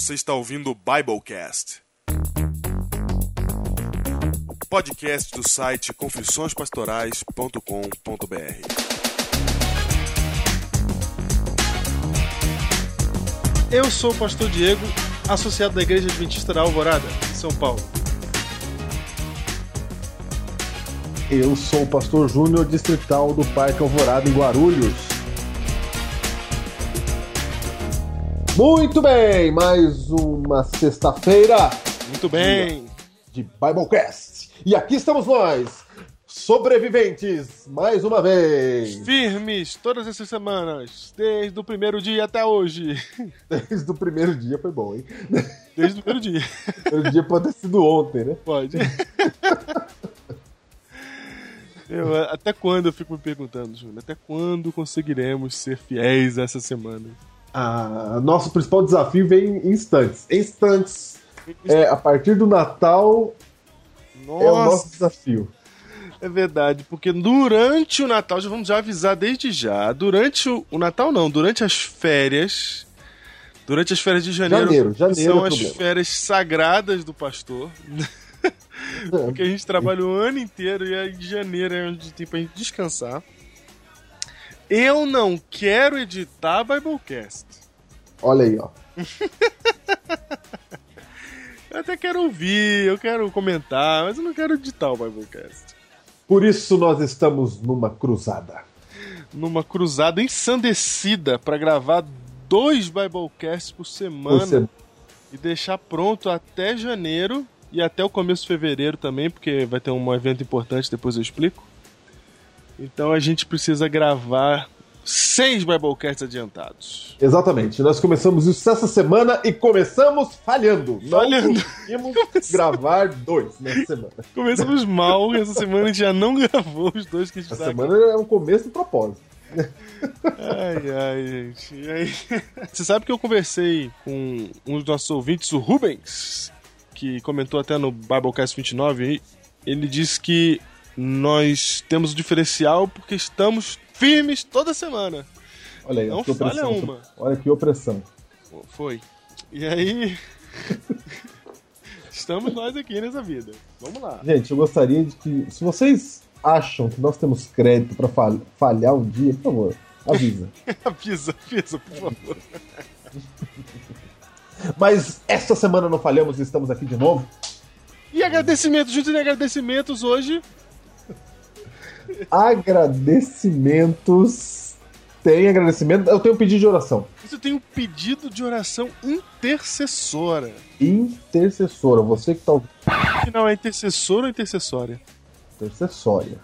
Você está ouvindo o Biblecast. Podcast do site confissõespastorais.com.br. Eu sou o pastor Diego, associado da Igreja Adventista da Alvorada, em São Paulo. Eu sou o pastor Júnior, distrital do Parque Alvorada, em Guarulhos. Muito bem, mais uma sexta-feira Muito bem. de Biblecast. E aqui estamos nós, sobreviventes, mais uma vez. Firmes todas essas semanas, desde o primeiro dia até hoje. Desde o primeiro dia foi bom, hein? Desde o primeiro dia. O primeiro dia pode ter sido ontem, né? Pode. Eu, até quando eu fico me perguntando, Júnior? Até quando conseguiremos ser fiéis essa semana? Ah, nosso principal desafio vem em instantes. Instantes, é, a partir do Natal é o nosso Nossa, desafio. é verdade, porque durante o Natal, já vamos já avisar desde já, durante o, o Natal não, durante as férias, durante as férias de janeiro, Janeiro, janeiro são é as problema. férias sagradas do pastor, porque a gente trabalha o ano inteiro e aí janeiro é onde tem pra gente descansar. Eu não quero editar Biblecast. Olha aí, ó. Eu até quero ouvir, eu quero comentar, mas eu não quero editar o Biblecast. Por isso nós estamos numa cruzada. Numa cruzada ensandecida pra gravar dois Biblecasts por semana Você- e deixar pronto até janeiro e até o começo de fevereiro também, porque vai ter um evento importante, depois eu explico. Então a gente precisa gravar seis Biblecasts adiantados. Exatamente. Nós começamos isso essa semana e começamos falhando. Falhando. Não conseguimos gravar dois nessa semana. Começamos mal, essa semana a gente já não gravou os dois que a gente Essa tá semana é um começo de propósito. Ai, ai, gente. E aí? Você sabe que eu conversei com um dos nossos ouvintes, o Rubens, que comentou até no Biblecast 29, aí. ele disse que nós temos o diferencial porque estamos firmes toda semana. Olha aí, Não que falha opressão. uma. Olha que opressão. Foi. E aí. Estamos nós aqui nessa vida. Vamos lá. Gente, eu gostaria de que. Se vocês acham que nós temos crédito pra fal- falhar um dia, por favor, avisa. Avisa, avisa, por favor. Mas esta semana não falhamos e estamos aqui de novo. E agradecimentos, junto de agradecimentos hoje. Agradecimentos. Tem agradecimento. Eu tenho um pedido de oração. Você tem um pedido de oração intercessora. Intercessora. Você que tá. Afinal, é intercessora ou intercessória? Intercessória.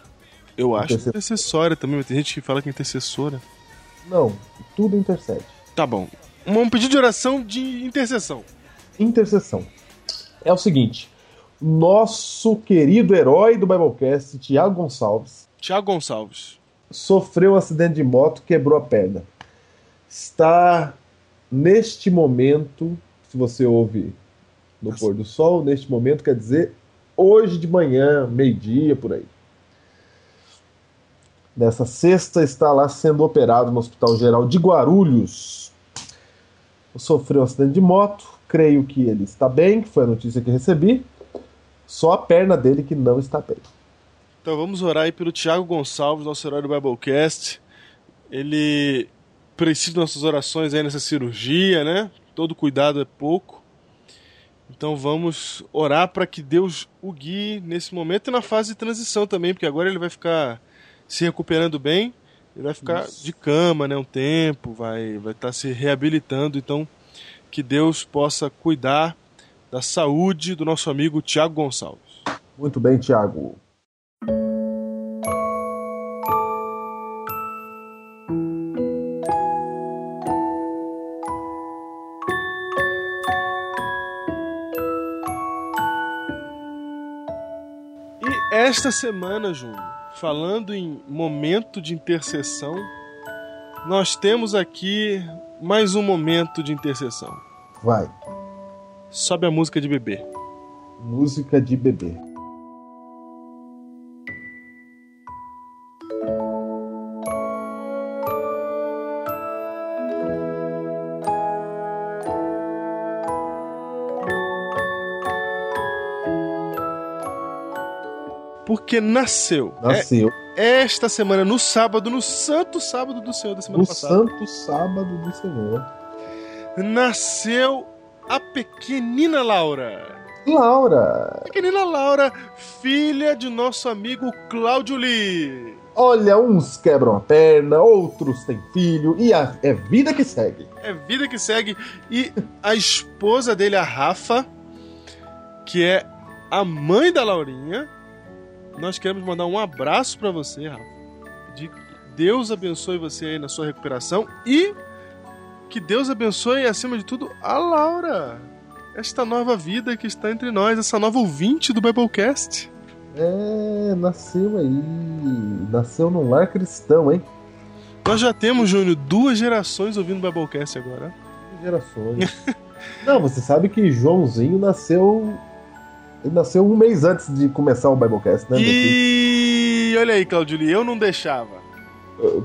Eu acho Interce- intercessória também, mas tem gente que fala que é intercessora. Não, tudo intercede. Tá bom. Um, um pedido de oração de intercessão. Intercessão. É o seguinte: nosso querido herói do Biblecast, Tiago Gonçalves, Tiago Gonçalves. sofreu um acidente de moto, quebrou a perna. Está neste momento, se você ouve no Nossa. pôr do sol, neste momento quer dizer hoje de manhã, meio-dia, por aí. Nessa sexta está lá sendo operado no Hospital Geral de Guarulhos. Sofreu um acidente de moto, creio que ele está bem, que foi a notícia que recebi. Só a perna dele que não está bem. Então vamos orar aí pelo Tiago Gonçalves, nosso herói do Biblecast. Ele precisa de nossas orações aí nessa cirurgia, né? Todo cuidado é pouco. Então vamos orar para que Deus o guie nesse momento e na fase de transição também, porque agora ele vai ficar se recuperando bem, ele vai ficar Isso. de cama, né, um tempo, vai vai estar se reabilitando, então que Deus possa cuidar da saúde do nosso amigo Tiago Gonçalves. Muito bem, Tiago. Esta semana, Júnior, falando em momento de intercessão, nós temos aqui mais um momento de intercessão. Vai. Sobe a música de bebê. Música de bebê. Porque nasceu. Nasceu. É, esta semana, no sábado, no santo sábado do Senhor da semana no passada. santo sábado do Senhor. Nasceu a pequenina Laura. Laura, Pequenina Laura, filha de nosso amigo Cláudio Lee. olha, uns quebram a perna, outros têm filho, e a- é vida que segue. É vida que segue. E a esposa dele, a Rafa, que é a mãe da Laurinha, nós queremos mandar um abraço pra você, Rafa. De que Deus abençoe você aí na sua recuperação e que Deus abençoe, acima de tudo, a Laura. Esta nova vida que está entre nós, essa nova ouvinte do Biblecast. É, nasceu aí. Nasceu num lar cristão, hein? Nós já temos, Júnior, duas gerações ouvindo o Biblecast agora. Gerações. Não, você sabe que Joãozinho nasceu. Ele nasceu um mês antes de começar o Biblecast, né? E olha aí, Claudio Lee, eu não deixava.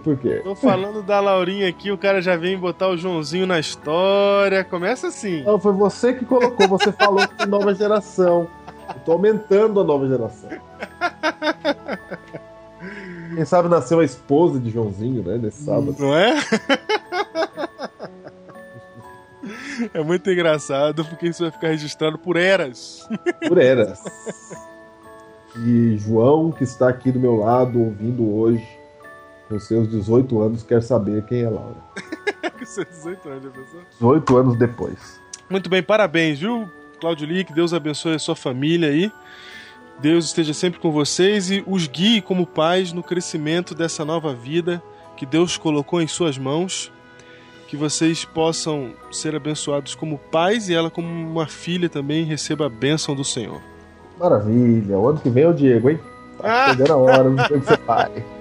Por quê? Tô falando da Laurinha aqui, o cara já vem botar o Joãozinho na história. Começa assim. Não, foi você que colocou, você falou que nova geração. Eu tô aumentando a nova geração. Quem sabe nasceu a esposa de Joãozinho, né? Nesse sábado. Não é? É muito engraçado porque isso vai ficar registrado por eras. Por eras. E João, que está aqui do meu lado, ouvindo hoje, com seus 18 anos, quer saber quem é Laura. Com seus 18 anos, pensou? 18 anos depois. Muito bem, parabéns, viu, Claudio Lee? Que Deus abençoe a sua família aí. Deus esteja sempre com vocês e os guie como pais no crescimento dessa nova vida que Deus colocou em suas mãos. Que vocês possam ser abençoados como pais e ela, como uma filha, também receba a bênção do Senhor. Maravilha. O ano que vem é o Diego, hein? Tá Ah! chegando a hora, não sei que ser pai.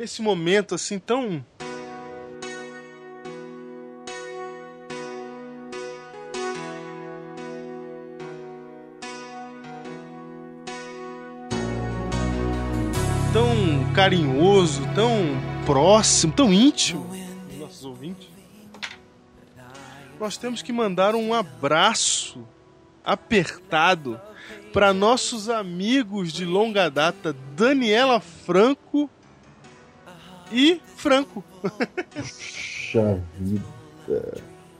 Nesse momento assim tão. Tão carinhoso, tão próximo, tão íntimo dos nossos ouvintes. Nós temos que mandar um abraço apertado para nossos amigos de longa data, Daniela Franco e Franco. Puxa vida.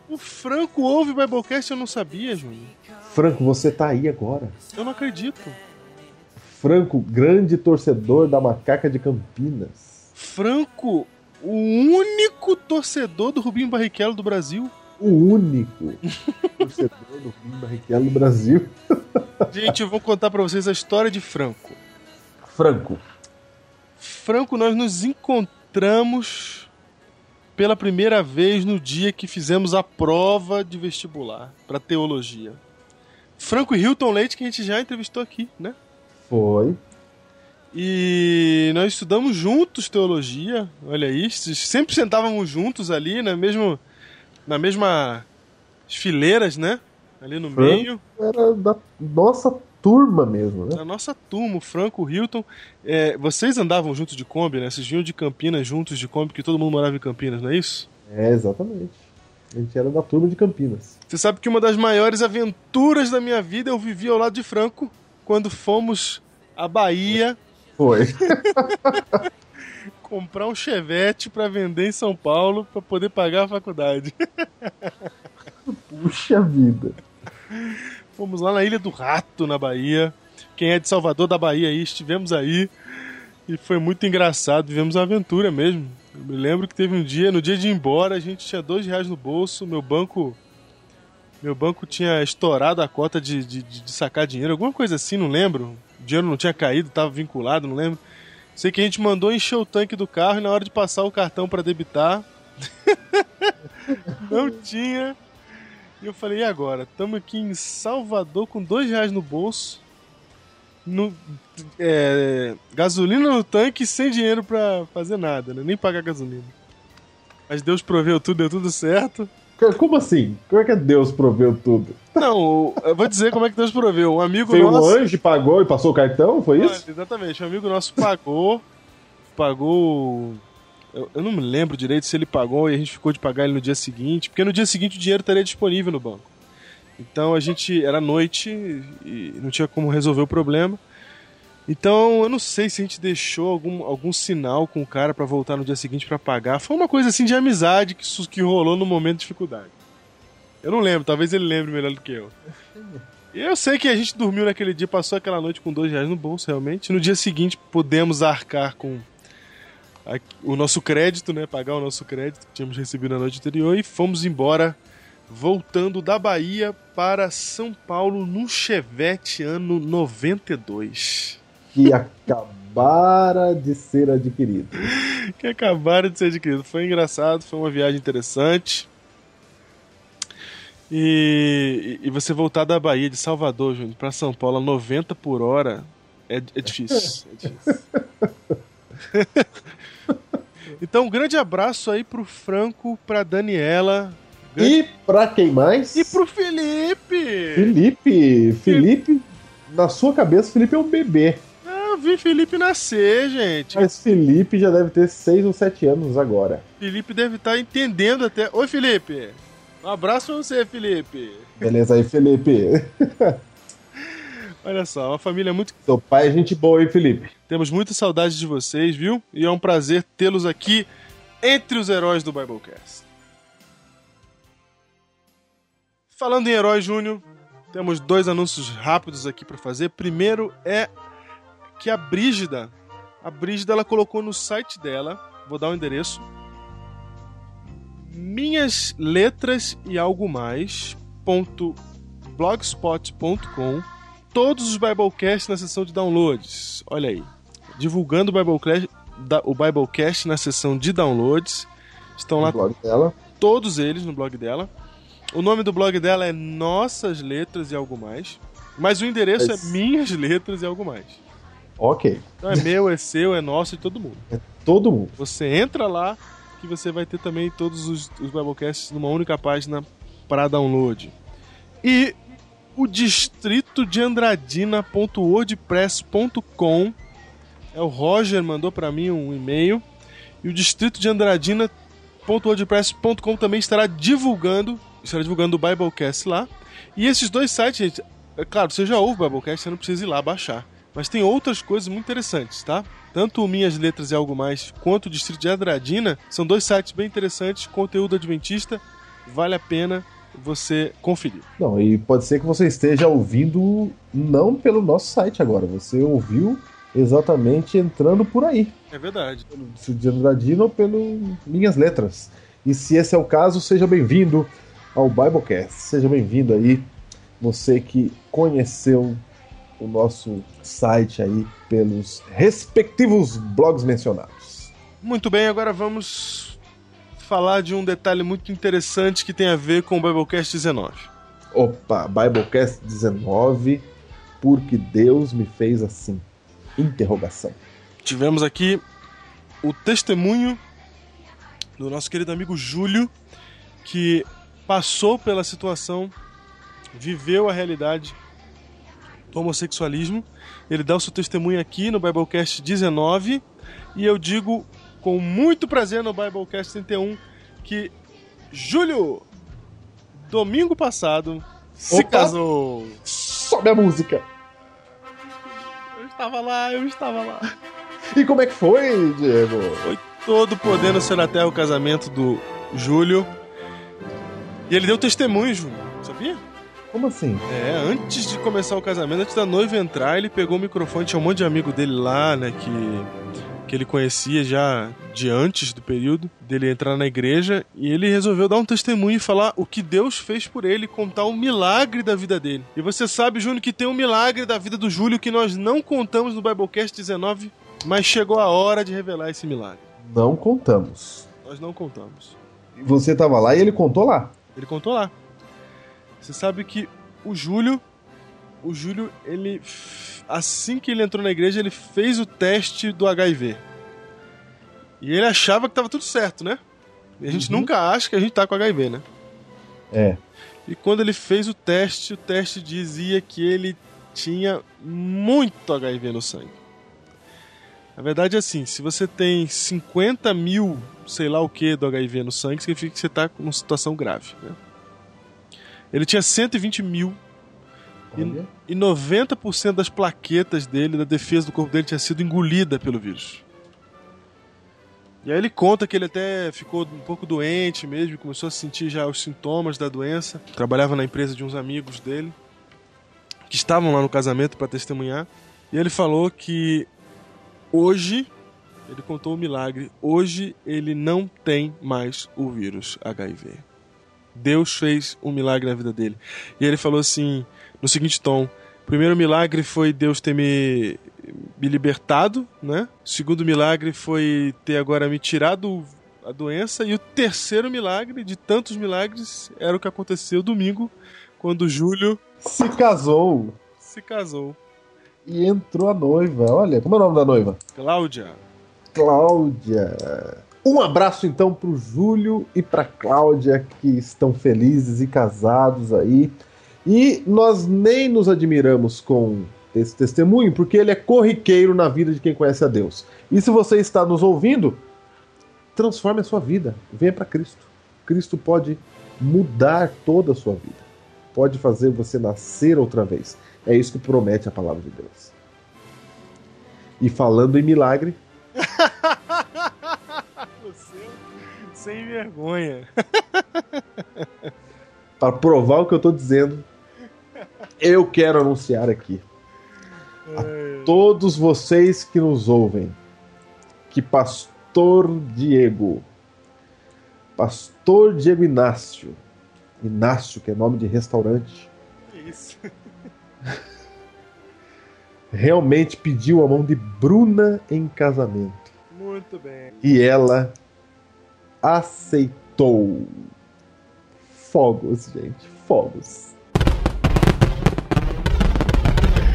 O Franco ouve o Biblecast, eu não sabia, Júnior. Franco, você tá aí agora. Eu não acredito. Franco, grande torcedor da Macaca de Campinas. Franco, o único torcedor do Rubinho Barrichello do Brasil. O único torcedor do Rubinho Barrichello do Brasil. Gente, eu vou contar pra vocês a história de Franco. Franco. Franco, nós nos encontramos pela primeira vez no dia que fizemos a prova de vestibular para teologia. Franco e Hilton Leite, que a gente já entrevistou aqui, né? Foi. E nós estudamos juntos teologia, olha isso. Sempre sentávamos juntos ali, na, mesmo, na mesma fileiras, né? Ali no Franco. meio. Era da nossa turma mesmo, né? Na nossa turma, o Franco, o Hilton. É, vocês andavam juntos de Kombi, né? Vocês vinham de Campinas juntos de Kombi, que todo mundo morava em Campinas, não é isso? É, exatamente. A gente era da turma de Campinas. Você sabe que uma das maiores aventuras da minha vida eu vivi ao lado de Franco quando fomos à Bahia Foi. comprar um chevette para vender em São Paulo para poder pagar a faculdade. Puxa vida. Fomos lá na Ilha do Rato, na Bahia. Quem é de Salvador da Bahia aí, estivemos aí. E foi muito engraçado, vivemos uma aventura mesmo. Eu me lembro que teve um dia, no dia de ir embora, a gente tinha dois reais no bolso, meu banco. Meu banco tinha estourado a cota de, de, de- sacar dinheiro, alguma coisa assim, não lembro. O dinheiro não tinha caído, estava vinculado, não lembro. Sei que a gente mandou encher o tanque do carro e na hora de passar o cartão para debitar, Não tinha. E eu falei, e agora? Estamos aqui em Salvador com dois reais no bolso. No, é, gasolina no tanque sem dinheiro pra fazer nada, né? Nem pagar gasolina. Mas Deus proveu tudo, deu tudo certo. Como assim? Como é que Deus proveu tudo? Não, eu vou dizer como é que Deus proveu. Um amigo Foi nosso. um anjo, pagou e passou o cartão? Foi isso? Olha, exatamente. Um amigo nosso pagou. pagou. Eu, eu não me lembro direito se ele pagou e a gente ficou de pagar ele no dia seguinte, porque no dia seguinte o dinheiro estaria disponível no banco. Então a gente. Era noite e não tinha como resolver o problema. Então eu não sei se a gente deixou algum, algum sinal com o cara pra voltar no dia seguinte pra pagar. Foi uma coisa assim de amizade que, que rolou no momento de dificuldade. Eu não lembro, talvez ele lembre melhor do que eu. Eu sei que a gente dormiu naquele dia, passou aquela noite com dois reais no bolso, realmente. No dia seguinte, pudemos arcar com a- o nosso crédito, né? Pagar o nosso crédito que tínhamos recebido na noite anterior e fomos embora, voltando da Bahia para São Paulo num Chevette ano 92. Que acabara de ser adquirido. que acabaram de ser adquirido. Foi engraçado, foi uma viagem interessante. E, e você voltar da Bahia, de Salvador, Júnior, pra São Paulo a 90 por hora é, é difícil. É difícil. então, um grande abraço aí pro Franco, pra Daniela grande- E pra quem mais? e pro Felipe! Felipe. Felipe, na sua cabeça, Felipe é um bebê. Ah, eu vi Felipe nascer, gente. Mas Felipe já deve ter 6 ou 7 anos agora. Felipe deve estar entendendo até. Oi, Felipe! Um abraço pra você, Felipe! Beleza aí, Felipe. Olha só, uma família muito. Seu pai é gente boa, hein, Felipe? Temos muita saudade de vocês, viu? E é um prazer tê-los aqui entre os heróis do Biblecast. Falando em herói, Júnior, temos dois anúncios rápidos aqui para fazer. Primeiro é que a Brígida, a Brígida ela colocou no site dela, vou dar o endereço, minhas letras e algo mais ponto blogspot.com todos os Biblecasts na seção de downloads. Olha aí. Divulgando o Biblecast, o Biblecast na seção de downloads. Estão lá O blog dela. todos eles no blog dela. O nome do blog dela é Nossas Letras e Algo Mais. Mas o endereço Mas- é Minhas Letras e Algo Mais. Ok. Então é meu, é seu, é nosso, de todo mundo. Todo mundo. Você entra lá que você vai ter também todos os, os Biblecasts numa única página para download. E o distrito de Andradina.wordpress.com é o Roger mandou para mim um e-mail e o distrito de Andradina.wordpress.com também estará divulgando, estará divulgando o Biblecast lá. E esses dois sites, gente, é claro, você já ouve o Biblecast, você não precisa ir lá baixar. Mas tem outras coisas muito interessantes, tá? Tanto o Minhas Letras e Algo Mais quanto o Distrito de Andradina são dois sites bem interessantes, conteúdo adventista, vale a pena você conferir. Não, e pode ser que você esteja ouvindo não pelo nosso site agora. Você ouviu exatamente entrando por aí. É verdade. Pelo Distrito de Andradina ou pelo Minhas Letras. E se esse é o caso, seja bem-vindo ao Biblecast. Seja bem-vindo aí, você que conheceu o nosso site aí pelos respectivos blogs mencionados. Muito bem, agora vamos falar de um detalhe muito interessante que tem a ver com o Biblecast 19. Opa, Biblecast 19, porque Deus me fez assim. Interrogação. Tivemos aqui o testemunho do nosso querido amigo Júlio, que passou pela situação, viveu a realidade do homossexualismo. Ele dá o seu testemunho aqui no Biblecast 19 e eu digo com muito prazer no Biblecast 31 que Júlio, domingo passado, se Opa! casou. Sobe a música. Eu estava lá, eu estava lá. E como é que foi, Diego? Foi todo podendo ser até o casamento do Júlio. E ele deu testemunho, Júlio, sabia? Como assim? É, antes de começar o casamento, antes da noiva entrar, ele pegou o microfone, tinha um monte de amigo dele lá, né, que, que ele conhecia já de antes do período dele entrar na igreja, e ele resolveu dar um testemunho e falar o que Deus fez por ele, contar o milagre da vida dele. E você sabe, Júnior, que tem um milagre da vida do Júlio que nós não contamos no Biblecast 19, mas chegou a hora de revelar esse milagre. Não contamos. Nós não contamos. Você tava lá e ele contou lá. Ele contou lá. Você sabe que o Júlio, o Júlio, ele assim que ele entrou na igreja, ele fez o teste do HIV. E ele achava que tava tudo certo, né? E a gente Uhum. nunca acha que a gente tá com HIV, né? É. E quando ele fez o teste, o teste dizia que ele tinha muito HIV no sangue. Na verdade, é assim, se você tem 50 mil, sei lá o que, do HIV no sangue, significa que você está com uma situação grave. Né? Ele tinha 120 mil Olha. e 90% das plaquetas dele, da defesa do corpo dele, tinha sido engolida pelo vírus. E aí ele conta que ele até ficou um pouco doente mesmo, começou a sentir já os sintomas da doença. Trabalhava na empresa de uns amigos dele, que estavam lá no casamento para testemunhar. E ele falou que hoje, ele contou o milagre, hoje ele não tem mais o vírus HIV. Deus fez um milagre na vida dele. E ele falou assim, no seguinte tom: o primeiro milagre foi Deus ter me, me libertado, né? O segundo milagre foi ter agora me tirado a doença. E o terceiro milagre, de tantos milagres, era o que aconteceu domingo, quando Júlio Se casou se casou. e entrou a noiva. Olha, como é o nome da noiva? Cláudia. Cláudia. Um abraço então pro Júlio e pra Cláudia que estão felizes e casados aí. E nós nem nos admiramos com esse testemunho, porque ele é corriqueiro na vida de quem conhece a Deus. E se você está nos ouvindo, transforme a sua vida, venha para Cristo. Cristo pode mudar toda a sua vida. Pode fazer você nascer outra vez. É isso que promete a palavra de Deus. E falando em milagre, Você sem vergonha. para provar o que eu tô dizendo, eu quero anunciar aqui a todos vocês que nos ouvem que Pastor Diego, Pastor Diego Inácio, Inácio, que é nome de restaurante, Isso. realmente pediu a mão de Bruna em casamento. Muito bem. E ela aceitou. Fogos, gente, fogos.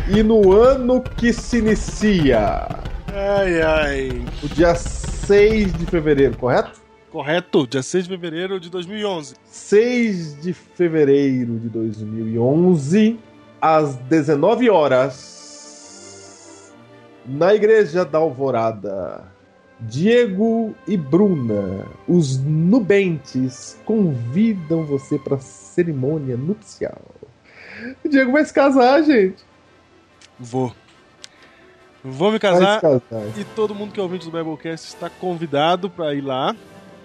E no ano que se inicia, Ai, ai. o dia 6 de fevereiro, correto? Correto, dia 6 de fevereiro de 2011. 6 de fevereiro de 2011, às 19 horas, na Igreja da Alvorada, Diego e Bruna, os nubentes, convidam você para a cerimônia nupcial. O Diego vai se casar, gente. Vou. Vou me casar casar. e todo mundo que é ouvinte do Biblecast está convidado para ir lá.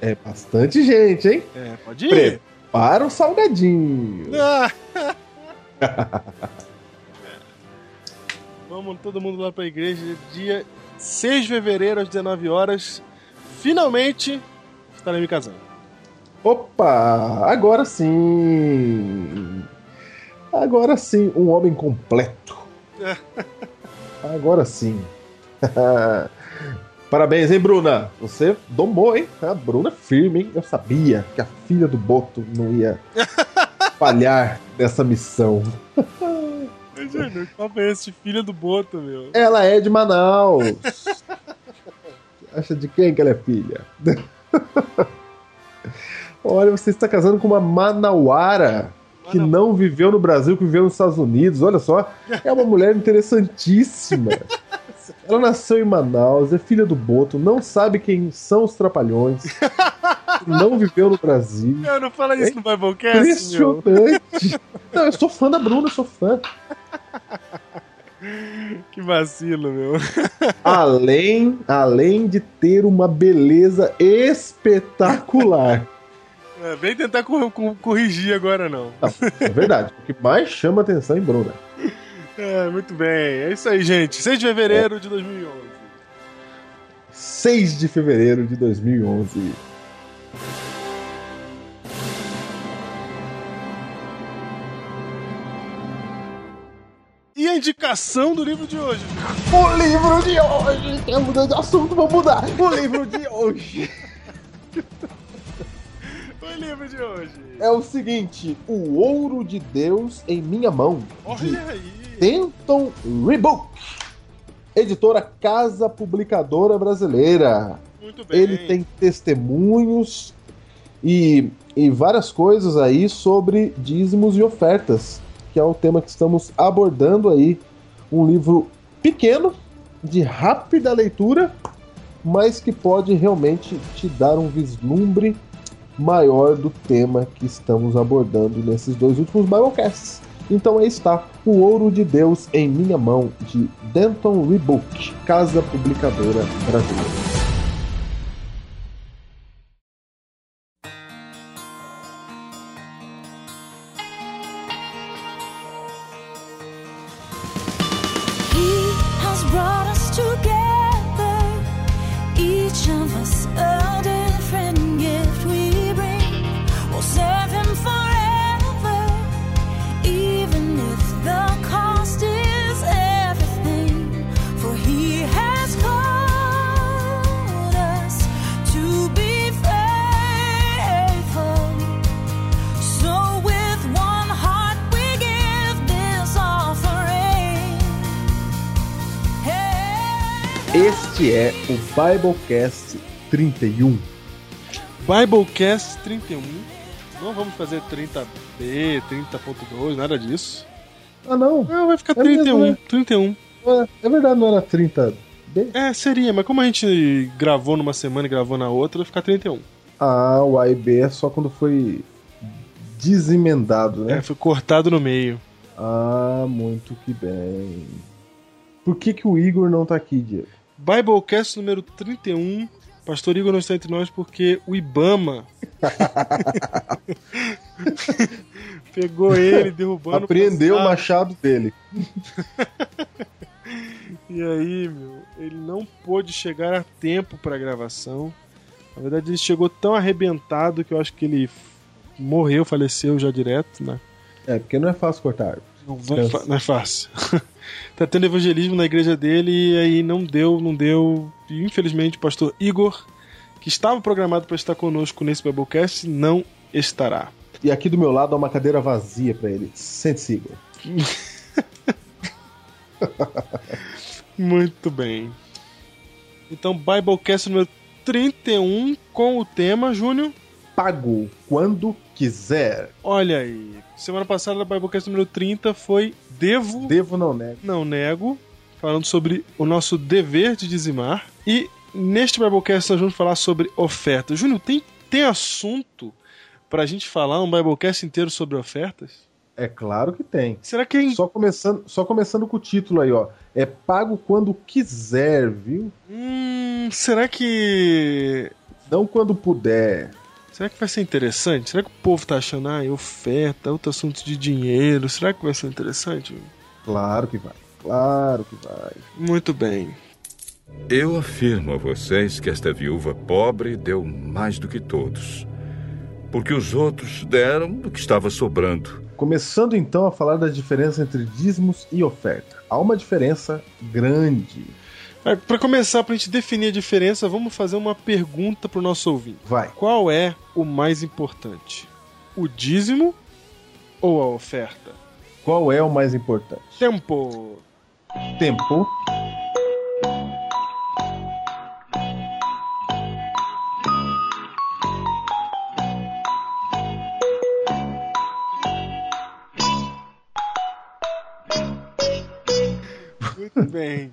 É bastante gente, hein? É, pode ir. Prepara o salgadinho. Ah. Vamos todo mundo lá pra igreja, dia 6 de fevereiro às 19 horas. Finalmente estarei me casando. Opa! Agora sim! Agora sim, um homem completo. Agora sim. Parabéns, hein, Bruna? Você domou, hein? A Bruna é firme, hein? Eu sabia que a filha do Boto não ia falhar nessa missão. Júnior, papo é esse filha do Boto, meu? Ela é de Manaus. Acha de quem que ela é filha? Olha, você está casando com uma manauara que não viveu no Brasil, que viveu nos Estados Unidos. Olha só, é uma mulher interessantíssima. Ela nasceu em Manaus, é filha do Boto, não sabe quem são os trapalhões, não viveu no Brasil. Eu não fala isso no Biblecast, meu. Impressionante. Não, eu sou fã da Bruna, eu sou fã. Que vacilo, meu. Além, além de ter uma beleza espetacular. É, vem tentar cor- cor- corrigir agora, não. É verdade. O que mais chama atenção em Bruna. É, muito bem. É isso aí, gente. 6 de fevereiro de 2011. 6 de fevereiro de 2011. E a indicação do livro de hoje? O livro de hoje. Quer mudar de assunto? Vamos mudar. O livro de hoje. o livro de hoje? É o seguinte: O Ouro de Deus em Minha Mão. Olha aí. Denton Rebook. Editora Casa Publicadora Brasileira. Muito bem. Ele tem testemunhos e, e várias coisas aí sobre dízimos e ofertas, que é o tema que estamos abordando aí. Um livro pequeno, de rápida leitura, mas que pode realmente te dar um vislumbre maior do tema que estamos abordando nesses dois últimos Biblecasts. Então aí está, O Ouro de Deus em Minha Mão, de Denton Rebook, Casa Publicadora Brasileira. Este é o Biblecast 31. Biblecast 31. Não vamos fazer 30B, 30.2, nada disso. Ah, não. Não, vai ficar É mesmo, 31. né? 31. É, é verdade, não era 30. B? É, seria, mas como a gente gravou numa semana e gravou na outra, vai ficar 31. Ah, o A e B é só quando foi desemendado, né? É, foi cortado no meio. Ah, muito que bem. Por que, que o Igor não tá aqui, Diego? Biblecast número 31. Pastor Igor não está entre nós porque o Ibama pegou ele, derrubou no Apreendeu o machado dele. E aí, meu, ele não pôde chegar a tempo pra gravação. Na verdade, ele chegou tão arrebentado que eu acho que ele morreu, faleceu já direto, né? É, porque não é fácil cortar. Não, vai fa- não é fácil. tá tendo evangelismo na igreja dele e aí não deu, não deu. E infelizmente o pastor Igor, que estava programado para estar conosco nesse Biblecast, não estará. E aqui do meu lado há uma cadeira vazia pra ele. Sente-se, Igor. Muito bem. Então, Biblecast número 31 com o tema, Júnior. Pago quando quiser. Olha aí. Semana passada, a Biblecast número 30 foi Devo, Devo não nego. não nego, falando sobre o nosso dever de dizimar. E neste Biblecast nós vamos falar sobre ofertas. Júnior, tem, tem assunto pra gente falar um Biblecast inteiro sobre ofertas? É claro que tem. Será que é. Só começando, só começando com o título aí, ó. É pago quando quiser, viu? Hum, será que Não quando puder. Será que vai ser interessante? Será que o povo tá achando, ah, oferta, outro assunto de dinheiro? Será que vai ser interessante? Claro que vai. Claro que vai. Muito bem. Eu afirmo a vocês que esta viúva pobre deu mais do que todos. Porque os outros deram do que estava sobrando. Começando então a falar da diferença entre dízimos e oferta. Há uma diferença grande. É, Para começar, pra gente definir a diferença, vamos fazer uma pergunta pro nosso ouvinte. Vai. Qual é o mais importante? O dízimo ou a oferta? Qual é o mais importante? Tempo! Tempo. Muito bem.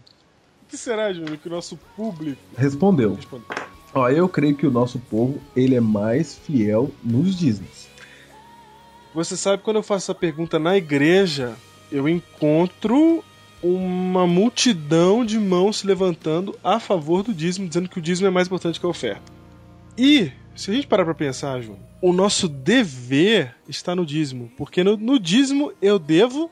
O que será, Júnior, que o nosso público Respondeu. respondeu? Ó, eu creio que o nosso povo ele é mais fiel nos dízimos. Você sabe quando eu faço essa pergunta na igreja, eu encontro uma multidão de mãos se levantando a favor do dízimo, dizendo que o dízimo é mais importante que a oferta. E, se a gente parar pra pensar, João, o nosso dever está no dízimo, porque no, no dízimo eu devo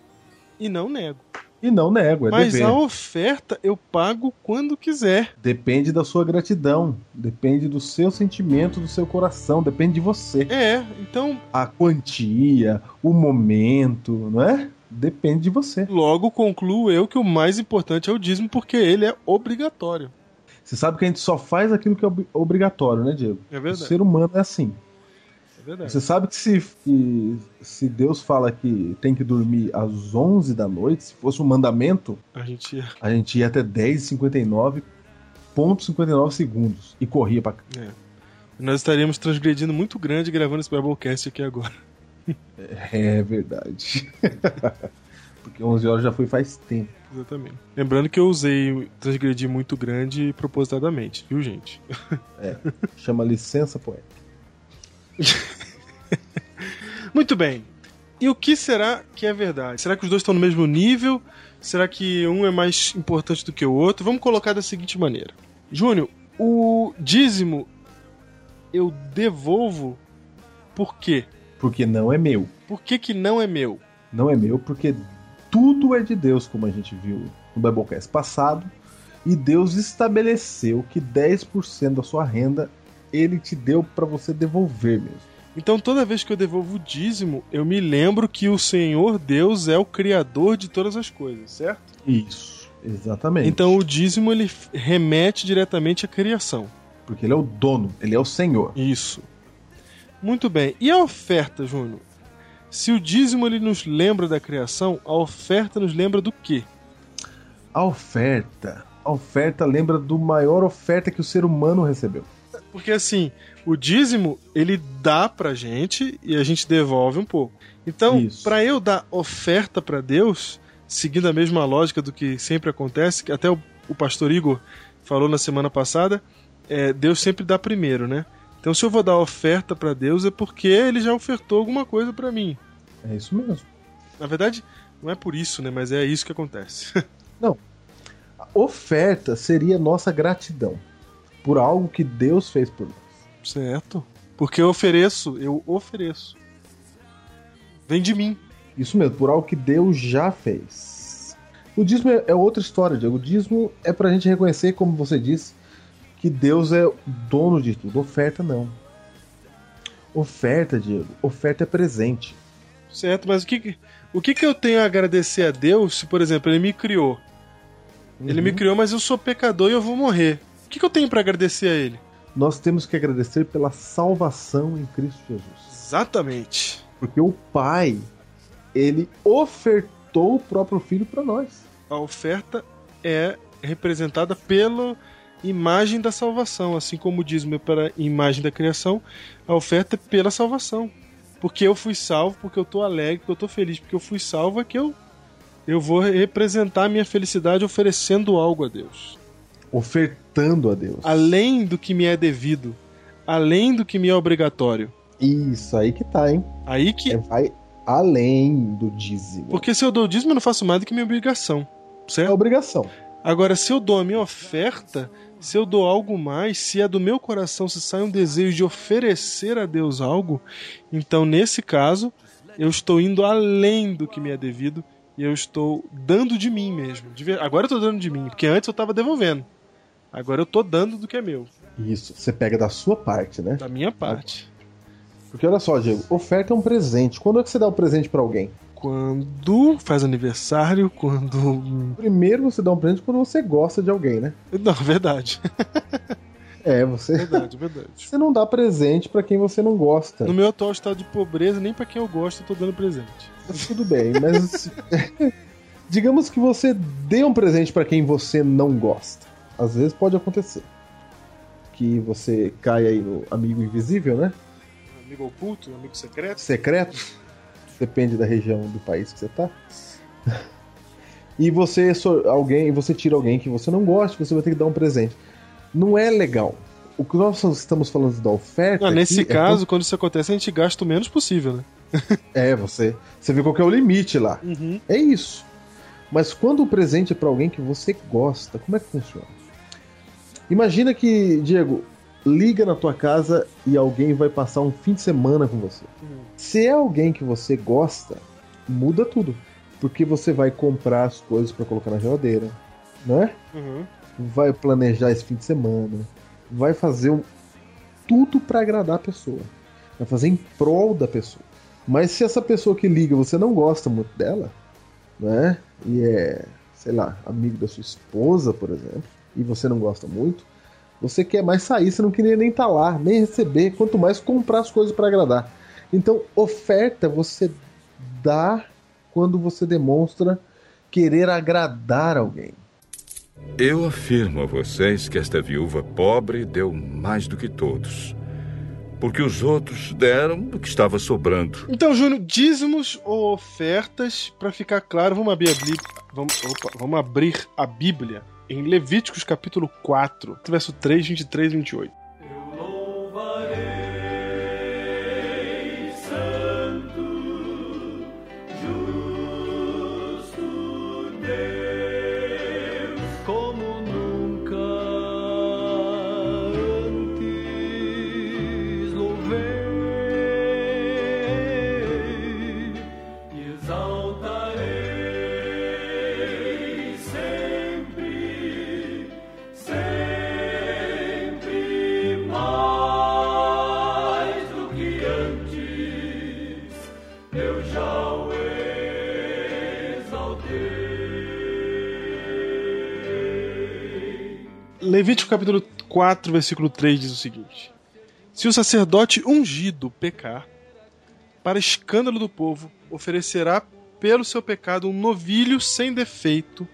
e não nego. E não nego, é Mas dever. a oferta eu pago quando quiser. Depende da sua gratidão, depende do seu sentimento, do seu coração, depende de você. É, então A quantia, o momento, não é? Depende de você. logo concluo eu que o mais importante é o dízimo, porque ele é obrigatório. Você sabe que a gente só faz aquilo que é ob- obrigatório, né, Diego? É O verdade. ser humano é assim. Verdade. Você sabe que se, que se Deus fala que tem que dormir às 11 da noite, se fosse um mandamento, A gente ia. a gente ia até 10h59,59 segundos e corria pra cá. É. Nós estaríamos transgredindo muito grande gravando esse Biblecast aqui agora. É verdade. Porque 11 horas já foi faz tempo. Exatamente. Lembrando que eu usei transgredir muito grande propositadamente, viu, gente? Chama licença poética. Muito bem. E o que será que é verdade? Será que os dois estão no mesmo nível? Será que um é mais importante do que o outro? Vamos colocar da seguinte maneira: Júnior, o dízimo eu devolvo por quê? Porque não é meu. Por que, que não é meu? Não é meu porque tudo é de Deus, como a gente viu no Biblecast passado. E Deus estabeleceu que 10% da sua renda ele te deu para você devolver mesmo. Então, toda vez que eu devolvo o dízimo, eu me lembro que o Senhor Deus é o criador de todas as coisas, certo? Isso. Exatamente. Então, o dízimo ele remete diretamente à criação. Porque ele é o dono, ele é o Senhor. Isso. Muito bem. E a oferta, Júnior? Se o dízimo ele nos lembra da criação, a oferta nos lembra do quê? A oferta. A oferta lembra do maior oferta que o ser humano recebeu. Porque assim, o dízimo ele dá pra gente e a gente devolve um pouco. Então, pra eu dar oferta pra Deus, seguindo a mesma lógica do que sempre acontece, que até o, o pastor Igor falou na semana passada, é, Deus sempre dá primeiro, né? Então, se eu vou dar oferta pra Deus é porque ele já ofertou alguma coisa pra mim. É isso mesmo. Na verdade, não é por isso, né? Mas é isso que acontece. A oferta seria nossa gratidão por algo que Deus fez por nós. certo? Porque eu ofereço, eu ofereço. Vem de mim. Isso mesmo, por algo que Deus já fez. O dízimo é é outra história, Diego. O dízimo é pra gente reconhecer, como você disse, que Deus é o dono de tudo. Oferta não. Oferta, Diego. Oferta é presente. Certo, mas o que, o que, que eu tenho a agradecer a Deus se, por exemplo, ele me criou? Ele me criou, mas eu sou pecador e eu vou morrer. O que, que eu tenho pra agradecer a ele? Nós temos que agradecer pela salvação em Cristo Jesus. Exatamente. Porque o Pai, ele ofertou o próprio Filho para nós. A oferta é representada pela imagem da salvação, assim como o dízimo é para a imagem da criação, a oferta é pela salvação. Porque eu fui salvo, porque eu tô alegre, porque eu tô feliz, porque eu fui salvo, é que eu eu vou representar a minha felicidade oferecendo algo a Deus. Ofertando a Deus. além do que me é devido, além do que me é obrigatório. Isso aí que tá, hein? Aí que. É, vai além do dízimo. Porque se eu dou o dízimo, eu não faço mais do que minha obrigação. é Certo? obrigação. Agora, se eu dou a minha oferta, se eu dou algo mais, se é do meu coração, se sai um desejo de oferecer a Deus algo, então nesse caso, eu estou indo além do que me é devido e eu estou dando de mim mesmo. Agora eu estou dando de mim, porque antes eu estava devolvendo. Agora eu estou dando do que é meu, Isso, você pega da sua parte, né? da minha parte. Porque olha só, Diego, oferta é um presente. Quando é que você dá um presente pra alguém? Quando faz aniversário, quando. Primeiro você dá um presente quando você gosta de alguém, né? Não, verdade. É, você, Verdade, verdade. você não dá presente pra quem você não gosta. No meu atual estado de pobreza, nem pra quem eu gosto, eu tô dando presente. Mas Tudo bem, mas digamos que você dê um presente pra quem você não gosta. Às vezes pode acontecer. Que você cai aí no amigo invisível, né? Amigo oculto, amigo secreto. secreto, depende da região do país que você tá. E você alguém, você tira alguém que você não gosta, você vai ter que dar um presente. Não é legal. O que nós estamos falando da oferta. Ah, nesse é caso, quando isso acontece, a gente gasta o menos possível, né? É, você. Você vê qual que é o limite lá. Uhum. É isso. Mas quando o presente é pra alguém que você gosta, como é que funciona? Imagina que, Diego, liga na tua casa e alguém vai passar um fim de semana com você. Se é alguém que você gosta, muda tudo. Porque você vai comprar as coisas pra colocar na geladeira, né? Uhum. Vai planejar esse fim de semana, vai fazer um- tudo pra agradar a pessoa. Vai fazer em prol da pessoa. Mas se essa pessoa que liga você não gosta muito dela, né? E é, sei lá, amigo da sua esposa, por exemplo, e você não gosta muito, você quer mais sair, você não queria nem estar lá, nem receber, quanto mais comprar as coisas pra agradar. Então, oferta você dá quando você demonstra querer agradar alguém. Eu afirmo a vocês que esta viúva pobre deu mais do que todos. Porque os outros deram do que estava sobrando. Então, Júnior, dízimos ou ofertas, para ficar claro, vamos abrir a Bíblia. Vamos, opa, vamos abrir a Bíblia em Levíticos capítulo 4, verso 3, 23 e 28. 4, versículo 3 diz o seguinte: Se o sacerdote ungido pecar, para escândalo do povo, oferecerá pelo seu pecado um novilho sem defeito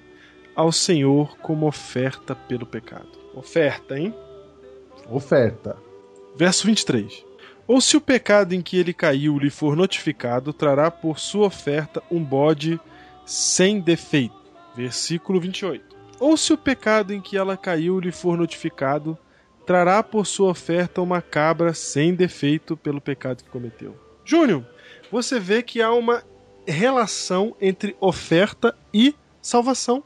ao Senhor como oferta pelo pecado. Oferta, hein? Oferta. Verso 23. Ou se o pecado em que ele caiu lhe for notificado, trará por sua oferta um bode sem defeito. Versículo 28. Ou se o pecado em que ela caiu lhe for notificado, trará por sua oferta uma cabra sem defeito pelo pecado que cometeu. Júnior, você vê que há uma relação entre oferta e salvação,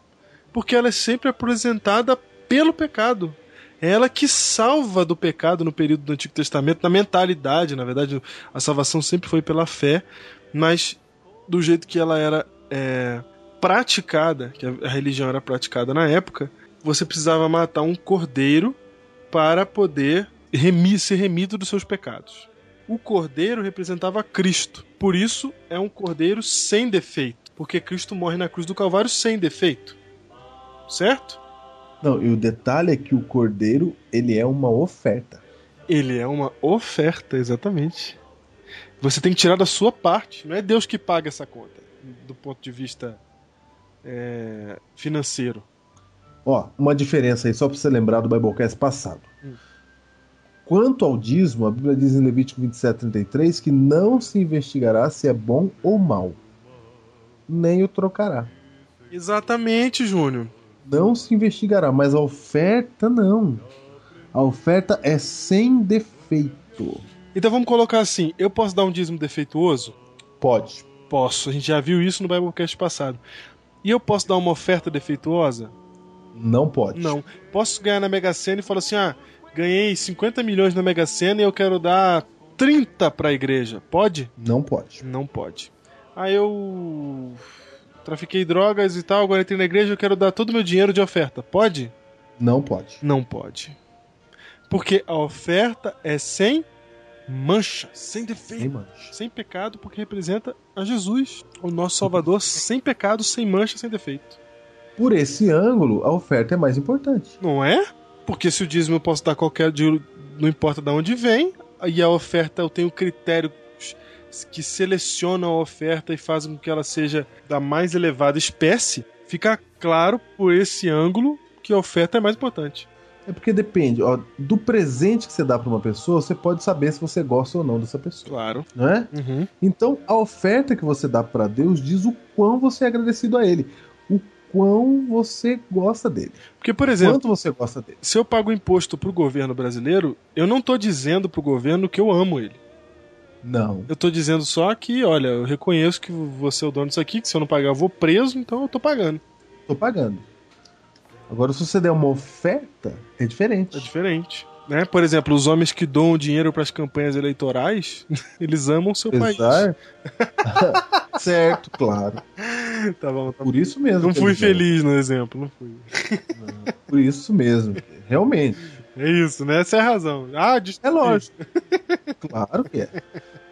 porque ela é sempre apresentada pelo pecado. É ela que salva do pecado no período do Antigo Testamento, na mentalidade, na verdade, a salvação sempre foi pela fé, mas do jeito que ela era é, praticada, que a religião era praticada na época, você precisava matar um cordeiro para poder remi ser remido dos seus pecados. O cordeiro representava Cristo, por isso é um cordeiro sem defeito, porque Cristo morre na cruz do Calvário sem defeito. Certo? Não, e o detalhe é que o cordeiro, ele é uma oferta. Ele é uma oferta, exatamente. Você tem que tirar da sua parte. Não é Deus que paga essa conta, do ponto de vista é, financeiro. Ó, uma diferença aí, só pra você lembrar do Biblecast passado. Quanto ao dízimo, a Bíblia diz em Levítico 27, 33 que não se investigará se é bom ou mal, nem o trocará. Exatamente, Júnior. Não se investigará, mas a oferta não. A oferta é sem defeito. Então vamos colocar assim: eu posso dar um dízimo defeituoso? Pode. Posso. A gente já viu isso no Biblecast passado. E eu posso dar uma oferta defeituosa? Não pode. Não. Posso ganhar na Mega Sena e falar assim: ah, ganhei 50 milhões na Mega Sena e eu quero dar 30 para a igreja. Pode? Não pode. Não pode. Aí eu trafiquei drogas e tal, agora entrei na igreja eu quero dar todo o meu dinheiro de oferta. Pode? Não pode. Não pode. Porque a oferta é sem mancha, sem defeito, Sem mancha. sem pecado, porque representa a Jesus, o nosso Salvador, sem pecado, sem mancha, sem defeito. Por esse ângulo, a oferta é mais importante. Não é? Porque se o dízimo eu posso dar qualquer dinheiro, não importa de onde vem, e a oferta eu tenho critérios que selecionam a oferta e fazem com que ela seja da mais elevada espécie, fica claro por esse ângulo que a oferta é mais importante. É porque depende, ó, do presente que você dá para uma pessoa, você pode saber se você gosta ou não dessa pessoa, Claro. não é? Uhum. Então, a oferta que você dá para Deus diz o quão você é agradecido a ele, o quão você gosta dele, Porque, por exemplo, quanto você gosta dele. se eu pago imposto pro governo brasileiro, eu não tô dizendo pro governo que eu amo ele. Não. Eu tô dizendo só que, olha, eu reconheço que você é o dono disso aqui, que se eu não pagar eu vou preso, então eu tô pagando. Tô pagando. Agora, se você der uma oferta, é diferente. É diferente. Né? Por exemplo, os homens que doam dinheiro para as campanhas eleitorais, eles amam o seu país. Apesar... certo, claro. Tá bom, tá bom. Por isso mesmo. Não fui feliz no exemplo, não fui. Por isso mesmo. Realmente. É isso, né? Essa é a razão. Ah, É lógico. claro que é.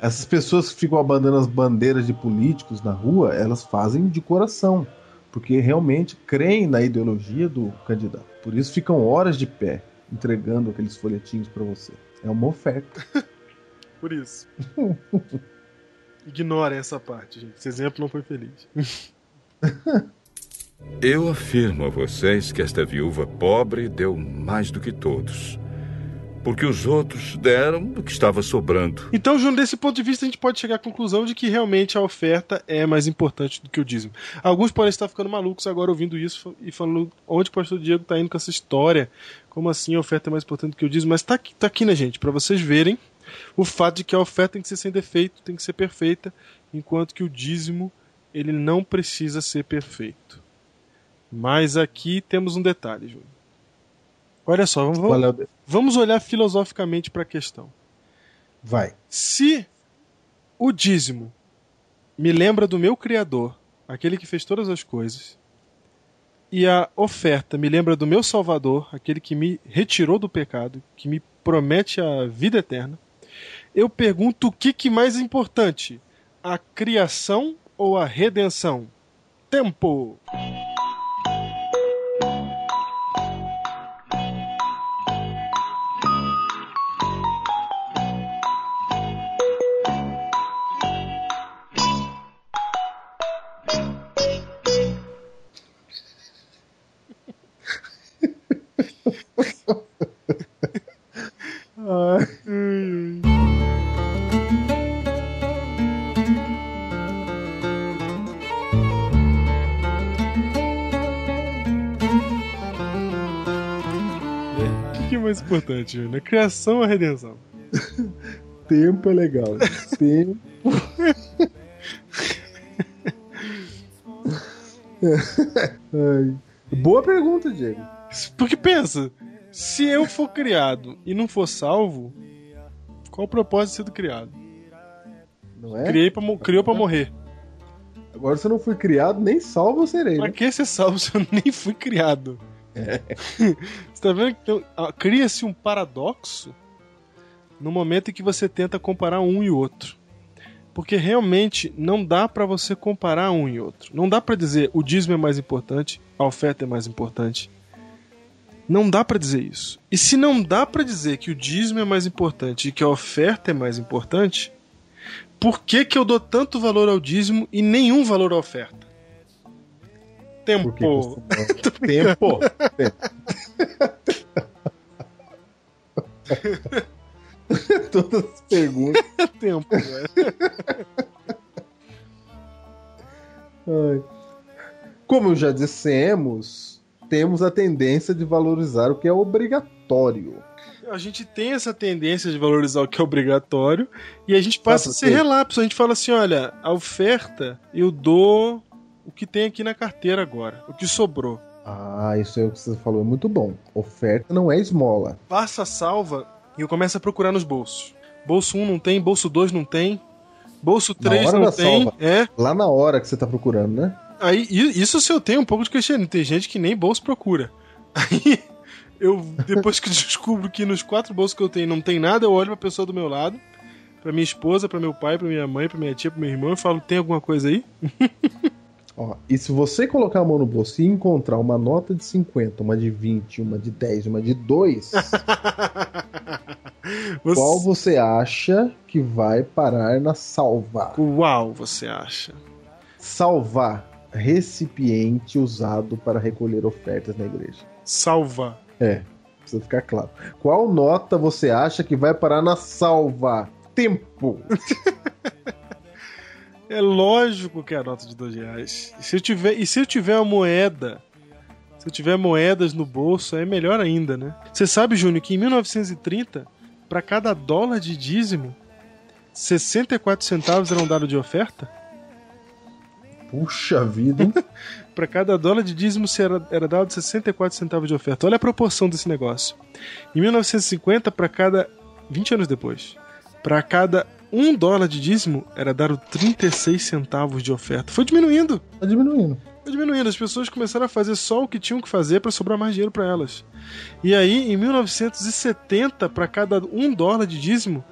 Essas pessoas que ficam abandonando as bandeiras de políticos na rua, elas fazem de coração. Porque realmente creem na ideologia do candidato. Por isso ficam horas de pé, entregando aqueles folhetinhos pra você. É uma oferta. por isso. Ignorem essa parte, gente. Esse exemplo não foi feliz. Eu afirmo a vocês que esta viúva pobre deu mais do que todos. Porque os outros deram o que estava sobrando. Então, Júnior, desse ponto de vista, a gente pode chegar à conclusão de que realmente a oferta é mais importante do que o dízimo. Alguns podem estar ficando malucos agora ouvindo isso e falando onde o pastor Diego está indo com essa história. Como assim a oferta é mais importante do que o dízimo? Mas tá aqui, tá aqui né, gente? Para vocês verem o fato de que a oferta tem que ser sem defeito, tem que ser perfeita, enquanto que o dízimo ele não precisa ser perfeito. Mas aqui temos um detalhe, Júnior. Olha só, vamos, é vamos olhar filosoficamente para a questão. Vai. Se o dízimo me lembra do meu Criador, aquele que fez todas as coisas, e a oferta me lembra do meu Salvador, aquele que me retirou do pecado, que me promete a vida eterna, eu pergunto o que, que mais é importante, a criação ou a redenção? Tempo! Júnior? A criação ou redenção? Tempo é legal. Tempo. Boa pergunta, Diego. Porque pensa, se eu for criado e não for salvo, qual o propósito de ser do criado? Não é? Criei pra, criou pra morrer. Agora se eu não fui criado, nem salvo eu serei. Pra Né? que ser salvo se eu nem fui criado? Você tá vendo que cria-se um paradoxo no momento em que você tenta comparar um e outro. Porque realmente não dá pra você comparar um e outro. Não dá pra dizer o dízimo é mais importante, a oferta é mais importante. Não dá pra dizer isso. E se não dá pra dizer que o dízimo é mais importante e que a oferta é mais importante, por que, que eu dou tanto valor ao dízimo e nenhum valor à oferta? Tempo. Você- Tempo. Todas as perguntas. Tempo, velho. Como já dissemos, temos a tendência de valorizar o que é obrigatório. A gente tem essa tendência de valorizar o que é obrigatório e a gente passa a ser relapso. A gente fala assim: olha, a oferta eu dou o que tem aqui na carteira agora, o que sobrou. Ah, isso é o que você falou, é muito bom. Oferta não é esmola. Passa a salva e eu começo a procurar nos bolsos. Bolso 1 não tem, bolso 2 não tem, bolso Na 3 hora não tem. salva. É. Lá na hora que você tá procurando, né? Aí, isso se eu tenho um pouco de cristianismo. Tem gente que nem bolso procura. Aí, eu, depois que descubro que nos quatro bolsos que eu tenho não tem nada, eu olho pra pessoa do meu lado, pra minha esposa, pra meu pai, pra minha mãe, pra minha tia, pro meu irmão e falo: tem alguma coisa aí? Ó, e se você colocar a mão no bolso e encontrar uma nota de 50, uma de 20, uma de 10, uma de 2, Você- qual você acha que vai parar na salva? Qual você acha? Salvar recipiente usado para recolher ofertas na igreja. Salva. É, precisa ficar claro. Qual nota você acha que vai parar na salva? Tempo. É lógico que é a nota de dois reais. E se eu tiver, e se eu tiver a moeda, se eu tiver moedas no bolso, é melhor ainda, né? Você sabe, Júnior, que em 1930, para cada dólar de dízimo, 64 centavos eram dados de oferta? Puxa vida, hein? Para cada dólar de dízimo se era, era dado 64 centavos de oferta. Olha a proporção desse negócio. Em 1950, para cada. 20 anos depois, para cada um dólar de dízimo era dado 36 centavos de oferta. Foi diminuindo. Tá diminuindo. Foi diminuindo. As pessoas começaram a fazer só o que tinham que fazer para sobrar mais dinheiro para elas. E aí, em 1970, para cada um dólar de dízimo,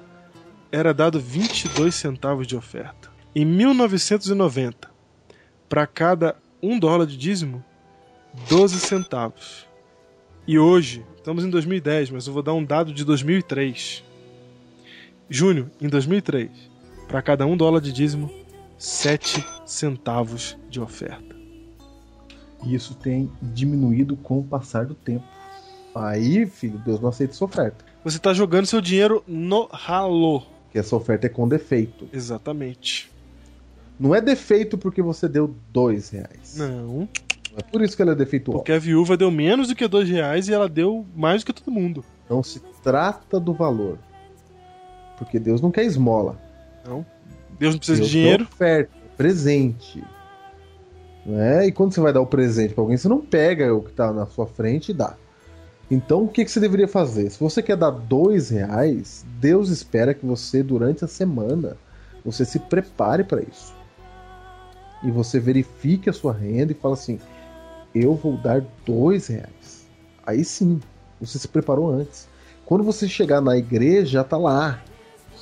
era dado 22 centavos de oferta. Em 1990, para cada um dólar de dízimo, 12 centavos. E hoje, estamos em 2010, mas eu vou dar um dado de 2003. Júnior, em 2003, para cada um dólar de dízimo, 7 centavos de oferta. E isso tem diminuído com o passar do tempo. Aí, filho, Deus não aceita essa oferta. Você está jogando seu dinheiro no ralo. Porque essa oferta é com defeito. Exatamente. Não é defeito porque você deu dois reais. Não, Não é por isso que ela é defeituosa. porque a viúva deu menos do que dois reais e ela deu mais do que todo mundo. Não se trata do valor. Porque Deus não quer esmola. Deus não precisa Deus de dinheiro. oferta, presente. Não é? E quando você vai dar o presente pra alguém, você não pega o que tá na sua frente e dá. Então, o que, que você deveria fazer? Se você quer dar dois reais, Deus espera que você, durante a semana, você se prepare para isso. E você verifique a sua renda e fala assim: eu vou dar dois reais. Aí sim, você se preparou antes. Quando você chegar na igreja, já tá lá.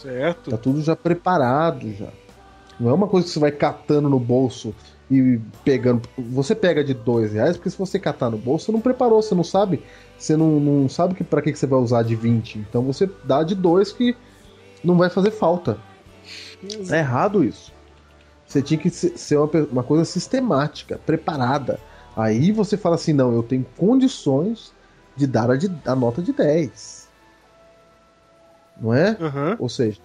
Certo. Tá tudo já preparado já. Não é uma coisa que você vai catando no bolso e pegando. Você pega de dois reais, porque se você catar no bolso, você não preparou, você não sabe. Você não, não sabe que, pra que, que você vai usar de 20. Então você dá de dois que não vai fazer falta. É errado isso. Você tinha que se- ser uma, uma coisa sistemática, preparada. Aí você fala assim: não, eu tenho condições de dar a, de- a nota de 10. Não é? Aham. Ou seja,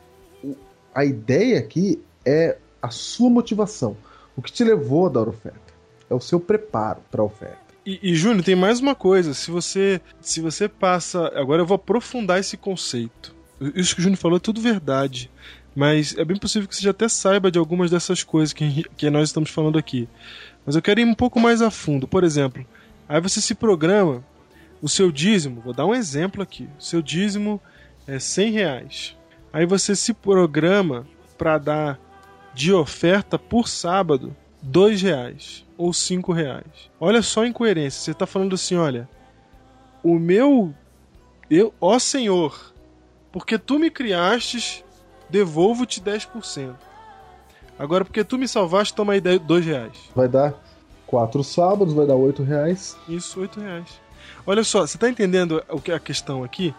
a ideia aqui é a sua motivação. O que te levou a dar oferta. É o seu preparo para a oferta. E, e Júnior, tem mais uma coisa. Se você, se você passa. Agora eu vou aprofundar esse conceito. Isso que o Júnior falou é tudo verdade. Mas é bem possível que você já até saiba de algumas dessas coisas que, que nós estamos falando aqui. Mas eu quero ir um pouco mais a fundo. Por exemplo, aí você se programa o seu dízimo. Vou dar um exemplo aqui. O seu dízimo é 100 reais. Aí você se programa para dar de oferta por sábado dois reais ou cinco reais. Olha só a incoerência. Você está falando assim, olha, o meu, eu, ó Senhor, porque tu me criastes, devolvo-te 10%. Agora, porque tu me salvaste, toma aí de- dois reais. Vai dar quatro sábados, vai dar oito reais. Isso, oito reais. Olha só, você tá entendendo o que é a questão aqui?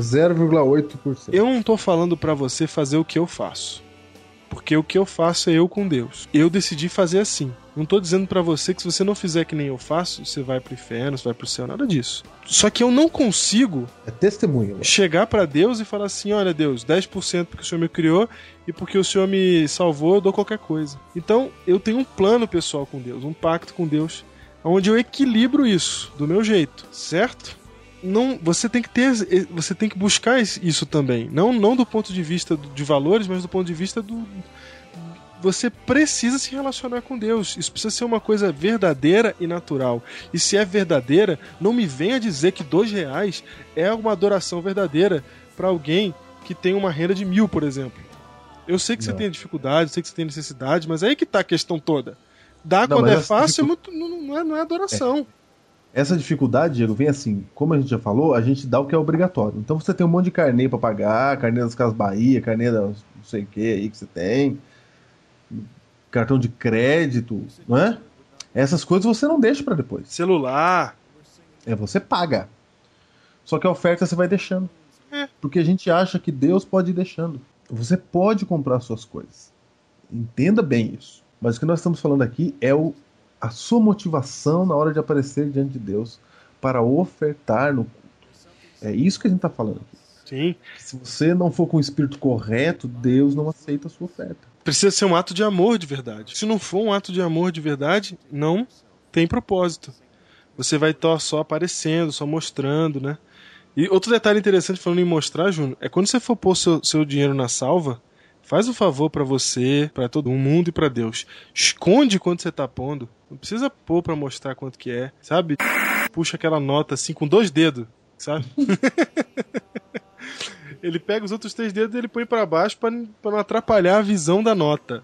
0,8%. Eu não tô falando pra você fazer o que eu faço. Porque o que eu faço é eu com Deus. Eu decidi fazer assim. Não tô dizendo pra você que se você não fizer que nem eu faço, você vai pro inferno, você vai pro céu, nada disso. Só que eu não consigo É testemunho. chegar pra Deus e falar assim: olha, Deus, 10% porque o Senhor me criou e porque o Senhor me salvou, eu dou qualquer coisa. Então, eu tenho um plano pessoal com Deus, um pacto com Deus, onde eu equilibro isso do meu jeito, certo? Não, você tem que ter, você tem que buscar isso também, não, não do ponto de vista de valores, mas do ponto de vista do você precisa se relacionar com Deus. Isso precisa ser uma coisa verdadeira e natural. E se é verdadeira, não me venha dizer que dois reais é uma adoração verdadeira para alguém que tem uma renda de mil, por exemplo. Eu sei que você Não. tem dificuldade, sei que você tem necessidade, mas aí que tá a questão toda. Dar Não, quando é fácil é dificu- muito, não, não é, não é adoração. Essa dificuldade, Diego, vem assim, como a gente já falou, a gente dá o que é obrigatório. Então você tem um monte de carnê pra pagar, carnê das Casas Bahia, carnê da não sei o que aí que você tem, cartão de crédito, não é? Essas coisas você não deixa pra depois. Celular. É, você paga. Só que a oferta você vai deixando. É. Porque a gente acha que Deus pode ir deixando. Você pode comprar suas coisas. Entenda bem isso. Mas o que nós estamos falando aqui é o, a sua motivação na hora de aparecer diante de Deus para ofertar no culto. É isso que a gente está falando aqui. Sim. Se você não for com o espírito correto, Deus não aceita a sua oferta. Precisa ser um ato de amor de verdade. Se não for um ato de amor de verdade, não tem propósito. Você vai estar só aparecendo, só mostrando, né? E outro detalhe interessante falando em mostrar, Júnior, é quando você for pôr seu, seu dinheiro na salva, faz um favor pra você, pra todo mundo e pra Deus. Esconde quanto você tá pondo. Não precisa pôr pra mostrar quanto que é, sabe? Puxa aquela nota assim com dois dedos, sabe? ele pega os outros três dedos e ele põe pra baixo pra pra não atrapalhar a visão da nota.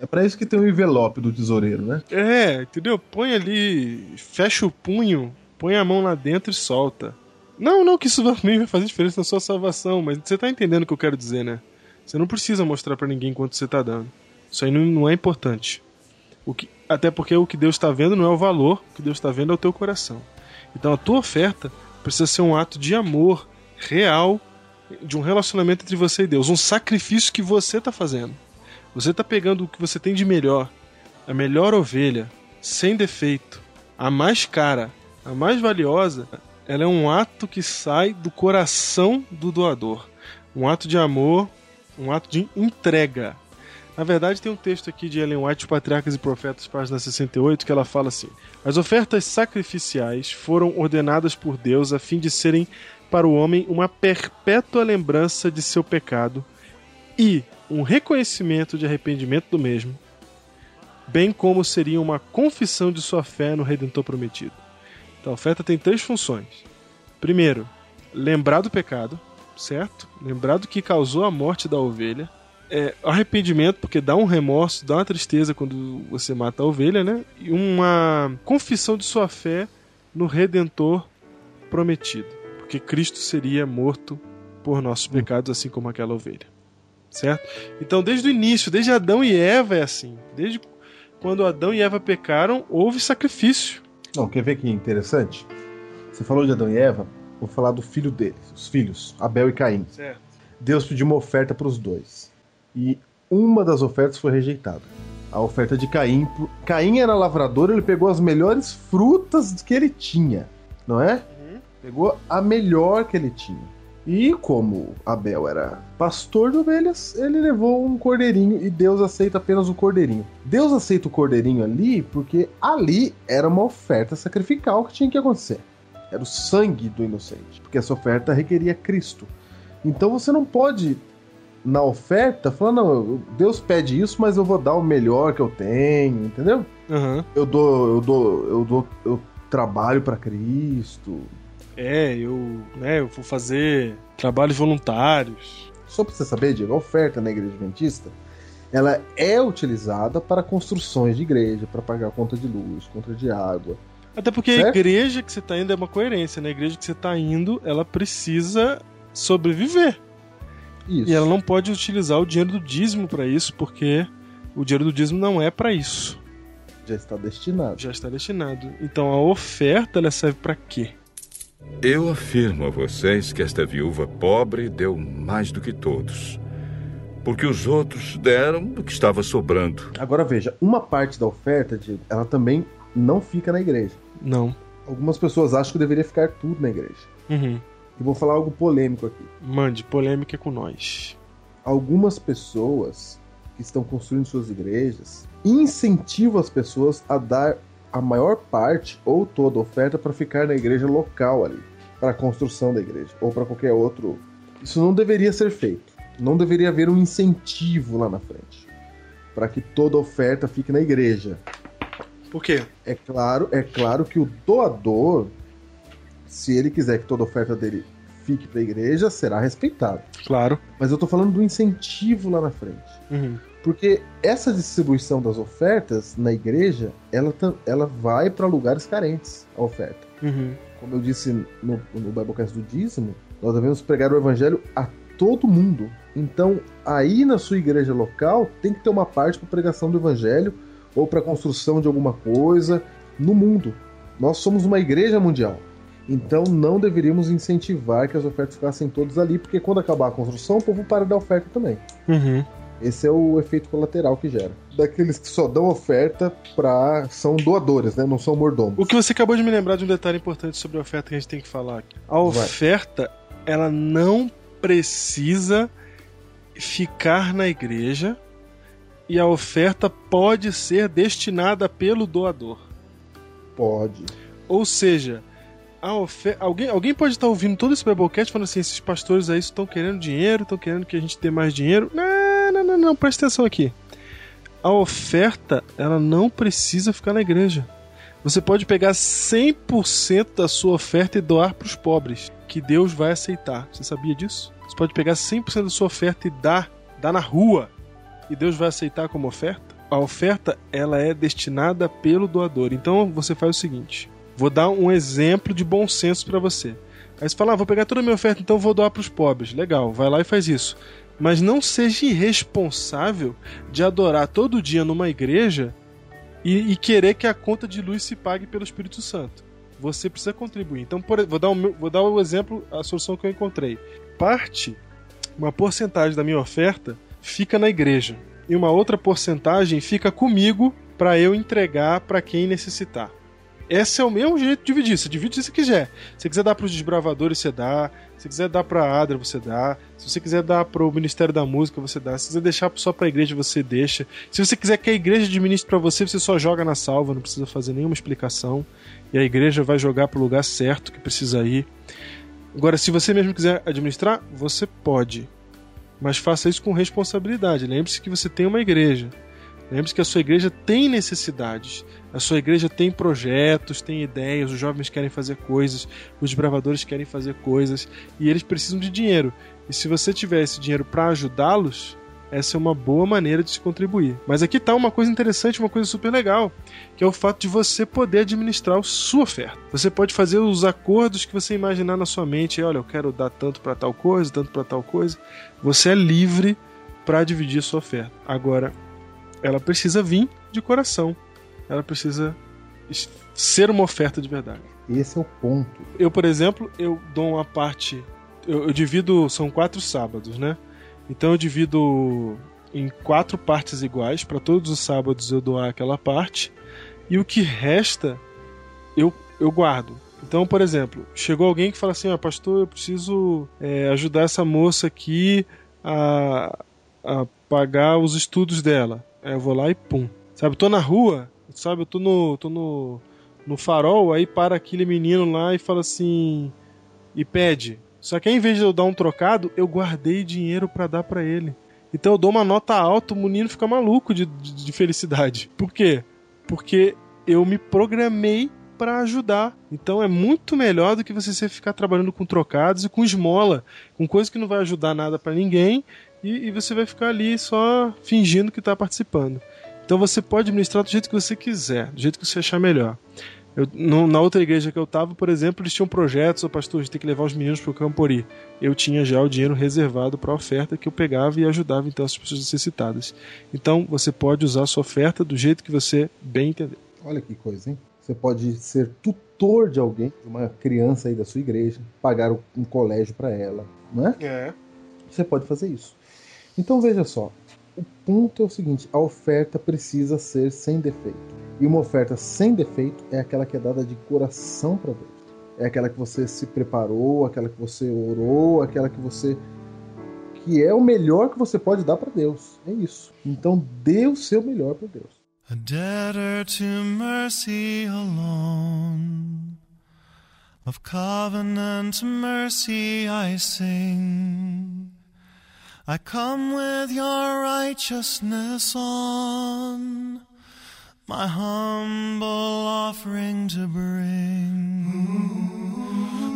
É para isso que tem o envelope do tesoureiro, né? É, entendeu? Põe ali, fecha o punho, põe a mão lá dentro e solta. Não, não que isso também vai fazer diferença na sua salvação, mas você tá entendendo o que eu quero dizer, né? Você não precisa mostrar pra ninguém quanto você tá dando. Isso aí não, não é importante. O que, até porque o que Deus está vendo não é o valor, o que Deus está vendo é o teu coração. Então a tua oferta precisa ser um ato de amor real de um relacionamento entre você e Deus, um sacrifício que você está fazendo. Você está pegando o que você tem de melhor, a melhor ovelha, sem defeito, a mais cara, a mais valiosa. Ela é um ato que sai do coração do doador, um ato de amor, um ato de entrega. Na verdade, tem um texto aqui de Ellen White, Patriarcas e Profetas, página 68, que ela fala assim: As ofertas sacrificiais foram ordenadas por Deus a fim de serem para o homem uma perpétua lembrança de seu pecado e um reconhecimento de arrependimento do mesmo, bem como seria uma confissão de sua fé no Redentor prometido. Então, a oferta tem três funções. Primeiro, lembrar do pecado, certo? Lembrar do que causou a morte da ovelha. É, arrependimento, porque dá um remorso, dá uma tristeza quando você mata a ovelha, né? E uma confissão de sua fé no Redentor prometido. Porque Cristo seria morto por nossos pecados, assim como aquela ovelha. Certo? Então, desde o início, desde Adão e Eva é assim. Desde quando Adão e Eva pecaram, houve sacrifício. Não, quer ver que interessante? Você falou de Adão e Eva, vou falar do filho deles, os filhos, Abel e Caim. Certo. Deus pediu uma oferta para os dois. E uma das ofertas foi rejeitada. A oferta de Caim. Caim era lavrador, ele pegou as melhores frutas que ele tinha, não é? Pegou a melhor que ele tinha. E como Abel era pastor de ovelhas, ele levou um cordeirinho e Deus aceita apenas o cordeirinho. Deus aceita o cordeirinho ali porque ali era uma oferta sacrificial que tinha que acontecer. Era o sangue do inocente, porque essa oferta requeria Cristo. Então você não pode na oferta falar não, Deus pede isso, mas eu vou dar o melhor que eu tenho, entendeu? Aham. Eu dou, eu dou, eu dou, eu trabalho para Cristo. É, eu, né, eu vou fazer trabalhos voluntários. Só pra você saber, Diego, a oferta na igreja adventista, ela é utilizada para construções de igreja, para pagar conta de luz, conta de água. Até porque a Certo. igreja que você tá indo é uma coerência, né? A igreja que você tá indo, ela precisa sobreviver. Isso. E ela não pode utilizar o dinheiro do dízimo para isso, porque o dinheiro do dízimo não é para isso. já está destinado. Já está destinado. Então a oferta ela serve para quê? Eu afirmo a vocês que esta viúva pobre deu mais do que todos. Porque os outros deram do que estava sobrando. Agora veja, uma parte da oferta, Diego, ela também não fica na igreja. Não. Algumas pessoas acham que deveria ficar tudo na igreja. Uhum. E vou falar algo polêmico aqui. Mande, polêmica é com nós. Algumas pessoas que estão construindo suas igrejas incentivam as pessoas a dar a maior parte ou toda a oferta para ficar na igreja local ali, para a construção da igreja ou para qualquer outro. Isso não deveria ser feito. Não deveria haver um incentivo lá na frente para que toda a oferta fique na igreja. Por quê? É claro, é claro que o doador, se ele quiser que toda oferta dele fique para a igreja, será respeitado. Claro. Mas eu tô falando do incentivo lá na frente. Uhum. Porque essa distribuição das ofertas na igreja, ela, ela vai para lugares carentes, a oferta. Uhum. Como eu disse no, no Biblecast do dízimo, nós devemos pregar o evangelho a todo mundo. Então, aí na sua igreja local, tem que ter uma parte para pregação do evangelho ou para construção de alguma coisa no mundo. Nós somos uma igreja mundial. Então, não deveríamos incentivar que as ofertas ficassem todas ali, porque quando acabar a construção, o povo para da oferta também. Uhum. Esse é o efeito colateral que gera. Daqueles que só dão oferta pra. são doadores, né? Não são mordomos. O que você acabou de me lembrar de um detalhe importante sobre a oferta que a gente tem que falar aqui. A oferta, ela não precisa ficar na igreja e a oferta pode ser destinada pelo doador. Pode. Ou seja, alguém, alguém pode estar ouvindo todo esse Biblecast falando assim: esses pastores aí estão querendo dinheiro, estão querendo que a gente dê mais dinheiro. Não, não, não, não, presta atenção aqui. A oferta, ela não precisa ficar na igreja. Você pode pegar 100% da sua oferta e doar para os pobres, que Deus vai aceitar. Você sabia disso? Você pode pegar 100% da sua oferta e dar, dar na rua, e Deus vai aceitar como oferta. A oferta, ela é destinada pelo doador. Então você faz o seguinte: Vou dar um exemplo de bom senso para você. Aí você fala, ah, vou pegar toda a minha oferta, então vou doar para os pobres. Legal, vai lá e faz isso. Mas não seja irresponsável de adorar todo dia numa igreja e, e querer que a conta de luz se pague pelo Espírito Santo. você precisa contribuir. Então, por- vou dar, meu- vou dar o exemplo, a solução que eu encontrei. Parte, uma porcentagem da minha oferta fica na igreja e uma outra porcentagem fica comigo para eu entregar para quem necessitar. Esse é o mesmo jeito de dividir. Você divide se você quiser. Se você quiser dar para os desbravadores, você dá. Se você quiser dar para a Adra, você dá. Se você quiser dar para o Ministério da Música, você dá. Se você quiser deixar só para a igreja, você deixa. Se você quiser que a igreja administre para você, você só joga na salva, não precisa fazer nenhuma explicação. E a igreja vai jogar para o lugar certo que precisa ir. Agora, se você mesmo quiser administrar, você pode. Mas faça isso com responsabilidade. Lembre-se que você tem uma igreja. Lembre-se que a sua igreja tem necessidades. A sua igreja tem projetos, tem ideias, os jovens querem fazer coisas, os bravadores querem fazer coisas e eles precisam de dinheiro. E se você tiver esse dinheiro para ajudá-los, essa é uma boa maneira de se contribuir. Mas aqui está uma coisa interessante, uma coisa super legal, que é o fato de você poder administrar a sua oferta. Você pode fazer os acordos que você imaginar na sua mente. Olha, eu quero dar tanto para tal coisa, tanto para tal coisa. Você é livre para dividir a sua oferta. Agora, ela precisa vir de coração. Ela precisa ser uma oferta de verdade. Esse é o ponto. Eu, por exemplo, eu dou uma parte. Eu, eu divido. São quatro sábados, né? Então eu divido em quatro partes iguais. Para todos os sábados eu doar aquela parte. E o que resta, eu, eu guardo. Então, por exemplo, chegou alguém que fala assim: ó, pastor, eu preciso é, ajudar essa moça aqui a, a pagar os estudos dela. Aí eu vou lá e pum. Sabe, eu tô na rua, sabe, eu tô no. tô no, no farol, aí para aquele menino lá e fala assim. e pede. Só que em vez de eu dar um trocado, eu guardei dinheiro pra dar pra ele. Então eu dou uma nota alta, o menino fica maluco de, de, de felicidade. Por quê? Porque eu me programei pra ajudar. Então é muito melhor do que você ficar trabalhando com trocados e com esmola, com coisa que não vai ajudar nada pra ninguém e, e você vai ficar ali só fingindo que tá participando. Então você pode administrar do jeito que você quiser, do jeito que você achar melhor. Eu, no- na outra igreja que eu tava, por exemplo, eles tinham projetos, o pastor, a gente tem que levar os meninos pro Campori. Eu tinha já o dinheiro reservado para a oferta que eu pegava e ajudava então as pessoas necessitadas. Então você pode usar a sua oferta do jeito que você bem entender. Olha que coisa, hein? Você pode ser tutor de alguém, de uma criança aí da sua igreja, pagar um colégio para ela, não é? É. Você pode fazer isso. Então veja só, o ponto é o seguinte: a oferta precisa ser sem defeito. E uma oferta sem defeito é aquela que é dada de coração para Deus. É aquela que você se preparou, aquela que você orou, aquela que você que é o melhor que você pode dar para Deus. É isso. Então dê o seu melhor para Deus. A debtor to mercy alone. Of covenant mercy I sing. I come with your righteousness on. My humble offering to bring.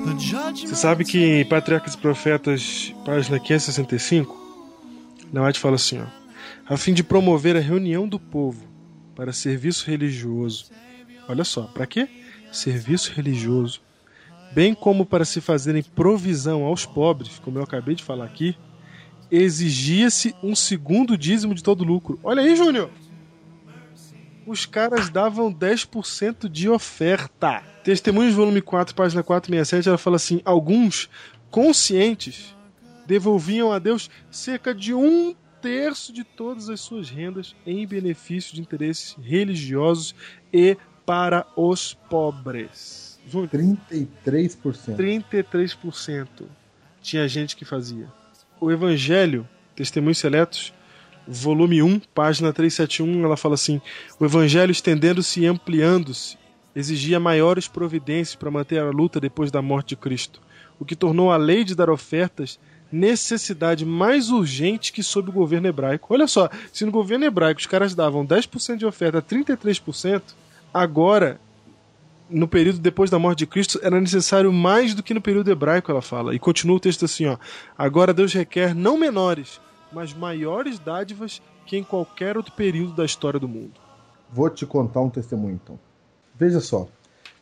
The judgment Você sabe que em Patriarcas e Profetas, página 565, Leonardo fala assim, ó, a fim de promover a reunião do povo para serviço religioso. Olha só, para quê? Serviço religioso. Bem como para se fazerem provisão aos pobres, como eu acabei de falar aqui, exigia-se um segundo dízimo de todo lucro. Olha aí, Júnior! Os caras davam 10% de oferta. Testemunhos, volume 4, página 467, ela fala assim: alguns conscientes devolviam a Deus cerca de um terço de todas as suas rendas em benefício de interesses religiosos e para os pobres. Júnior, 33%. 33% tinha gente que fazia. O Evangelho, Testemunhos Seletos, volume 1, página 371, ela fala assim: O Evangelho estendendo-se e ampliando-se exigia maiores providências para manter a luta depois da morte de Cristo, o que tornou a lei de dar ofertas necessidade mais urgente que sob o governo hebraico. Olha só, se no governo hebraico os caras davam 10% de oferta a 33%, agora no período depois da morte de Cristo era necessário mais do que no período hebraico, ela fala. E continua o texto assim, ó: Agora Deus requer não menores, mas maiores dádivas que em qualquer outro período da história do mundo. Vou te contar um testemunho então. Veja só.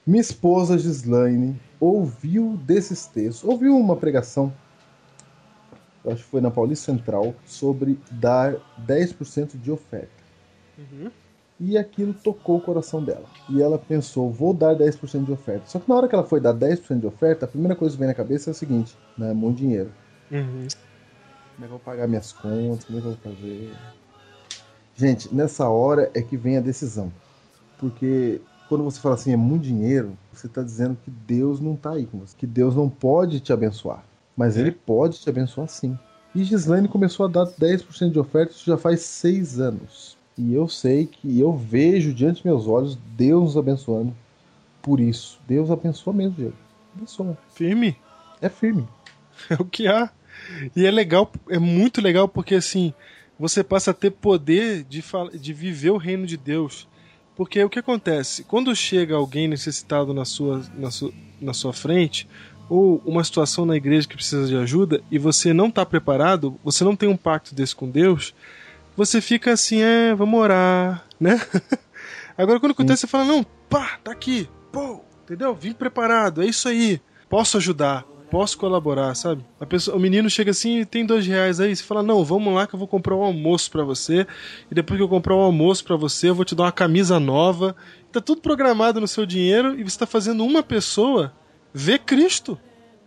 Minha esposa Gislaine ouviu desses textos, ouviu uma pregação, acho que foi na Paulista Central, sobre dar 10% de oferta. E aquilo tocou o coração dela. E ela pensou, vou dar 10% de oferta. Só que na hora que ela foi dar 10% de oferta, a primeira coisa que vem na cabeça é o seguinte, né? Muito dinheiro. Uhum. Como é que eu vou pagar minhas contas? Como é que eu vou fazer? Gente, nessa hora é que vem a decisão. Porque quando você fala assim, é muito dinheiro, você está dizendo que Deus não está aí com você. Que Deus não pode te abençoar. Mas Ele pode te abençoar sim. E Gislaine começou a dar 10% de oferta, isso já faz seis anos. E eu sei que eu vejo diante dos meus olhos Deus nos abençoando por isso. Deus abençoa mesmo, Diego. Abençoa. Firme. É firme. É o que há. E é legal, é muito legal porque assim, você passa a ter poder de, de viver o reino de Deus. Porque o que acontece? Quando chega alguém necessitado na sua, na sua, na sua frente, ou uma situação na igreja que precisa de ajuda, e você não está preparado, você não tem um pacto desse com Deus, você fica assim, é, vamos orar, né? Agora quando acontece, você fala, não, pá, tá aqui, pô, entendeu? Vim preparado, é isso aí, posso ajudar, posso colaborar, sabe? A pessoa, o menino chega assim, tem dois reais aí, você fala, não, vamos lá que eu vou comprar um almoço pra você, e depois que eu comprar um almoço pra você, eu vou te dar uma camisa nova. Tá tudo programado no seu dinheiro e você tá fazendo uma pessoa ver Cristo.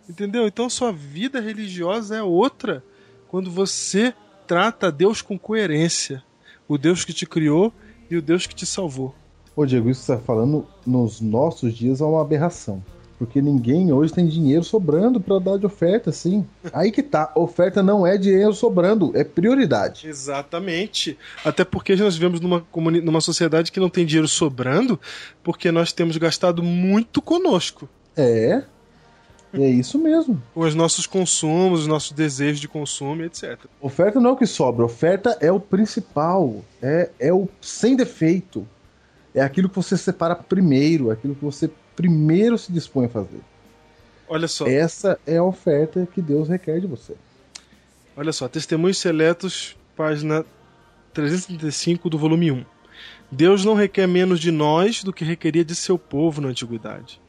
Entendeu? Então sua vida religiosa é outra quando você trata Deus com coerência. O Deus que te criou e o Deus que te salvou. Ô Diego, isso que você tá falando nos nossos dias é uma aberração. Porque ninguém hoje tem dinheiro sobrando pra dar de oferta, assim. Aí que tá, oferta não é dinheiro sobrando, é prioridade. Exatamente. Até porque nós vivemos numa, numa sociedade que não tem dinheiro sobrando, porque nós temos gastado muito conosco. É. É isso mesmo. Com os nossos consumos, os nossos desejos de consumo, etc. Oferta não é o que sobra, oferta é o principal. É, é o sem defeito. É aquilo que você separa primeiro, aquilo que você primeiro se dispõe a fazer. Olha só. Essa é a oferta que Deus requer de você. Olha só, Testemunhos Seletos, página 335 do volume 1. Deus não requer menos de nós do que requeria de seu povo na antiguidade.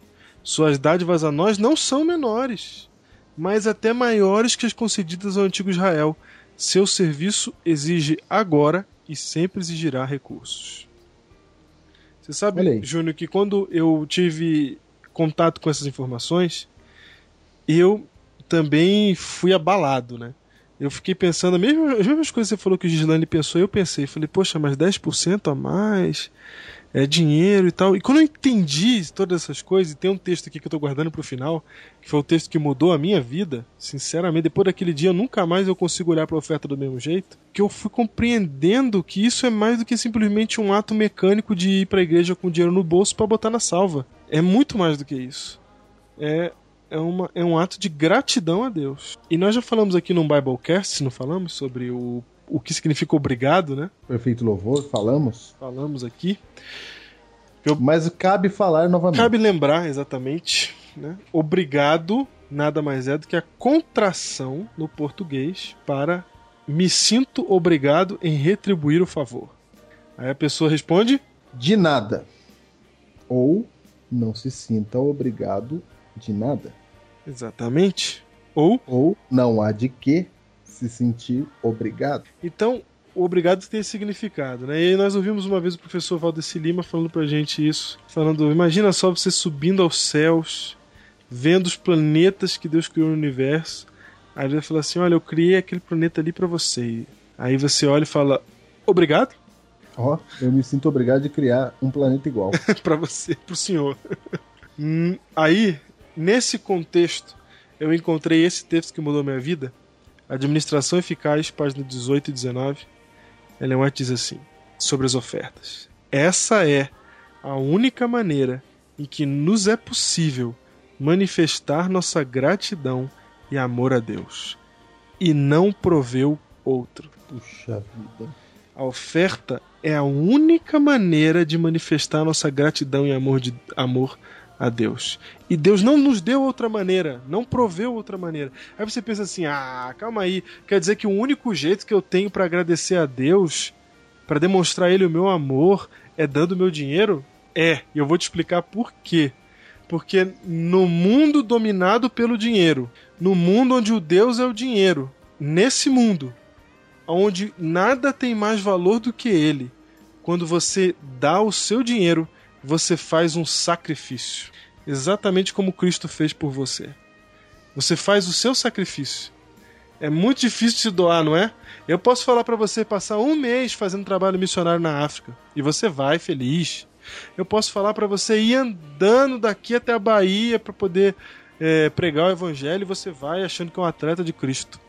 Suas dádivas a nós não são menores, mas até maiores que as concedidas ao antigo Israel. Seu serviço exige agora e sempre exigirá recursos. Você sabe. Júnior, que quando eu tive contato com essas informações, eu também fui abalado, né? Eu fiquei pensando, a mesma- as mesmas coisas que você falou que o Gislaine pensou, eu pensei, falei, poxa, mas 10% a mais é dinheiro e tal. E quando eu entendi todas essas coisas, e tem um texto aqui que eu tô guardando pro final, que foi o texto que mudou a minha vida, sinceramente, depois daquele dia nunca mais eu consigo olhar pra oferta do mesmo jeito, que eu fui compreendendo que isso é mais do que simplesmente um ato mecânico de ir pra igreja com dinheiro no bolso pra botar na salva. É muito mais do que isso. É é, uma, é um ato de gratidão a Deus. E nós já falamos aqui num Biblecast, não falamos, sobre o, o que significa obrigado, né? Perfeito louvor, falamos. Falamos aqui. Mas cabe falar novamente. Cabe lembrar, exatamente, né? Obrigado nada mais é do que a contração no português para me sinto obrigado em retribuir o favor. Aí a pessoa responde: De nada. Ou não se sinta obrigado de nada. exatamente. Ou Ou não há de que se sentir obrigado. Então, o obrigado tem esse significado, né? E aí nós ouvimos uma vez o professor Valdeci Lima falando pra gente isso, falando, imagina só você subindo aos céus, vendo os planetas que Deus criou no universo. Aí ele fala assim, olha, eu criei aquele planeta ali pra você. Aí você olha e fala, obrigado Ó, eu me sinto obrigado de criar um planeta igual. pra você, pro senhor. Hum, aí, nesse contexto, eu encontrei esse texto que mudou minha vida. Administração Eficaz, página 18 e 19. Ellen White diz assim, sobre as ofertas. Essa é a única maneira em que nos é possível manifestar nossa gratidão e amor a Deus. E não proveu outro. Puxa vida. A oferta é a única maneira de manifestar nossa gratidão e amor, de, amor a Deus. E Deus não nos deu outra maneira, não proveu outra maneira. Aí você pensa assim: ah, calma aí, quer dizer que o único jeito que eu tenho para agradecer a Deus, para demonstrar a Ele o meu amor, é dando meu dinheiro? É, e eu vou te explicar por quê. Porque no mundo dominado pelo dinheiro, no mundo onde o Deus é o dinheiro, nesse mundo, onde nada tem mais valor do que ele, quando você dá o seu dinheiro, você faz um sacrifício. Exatamente como Cristo fez por você. Você faz o seu sacrifício. É muito difícil se doar, não é? Eu posso falar para você passar um mês fazendo trabalho missionário na África e você vai feliz. Eu posso falar para você ir andando daqui até a Bahia para poder é, pregar o evangelho e você vai achando que é um atleta de Cristo.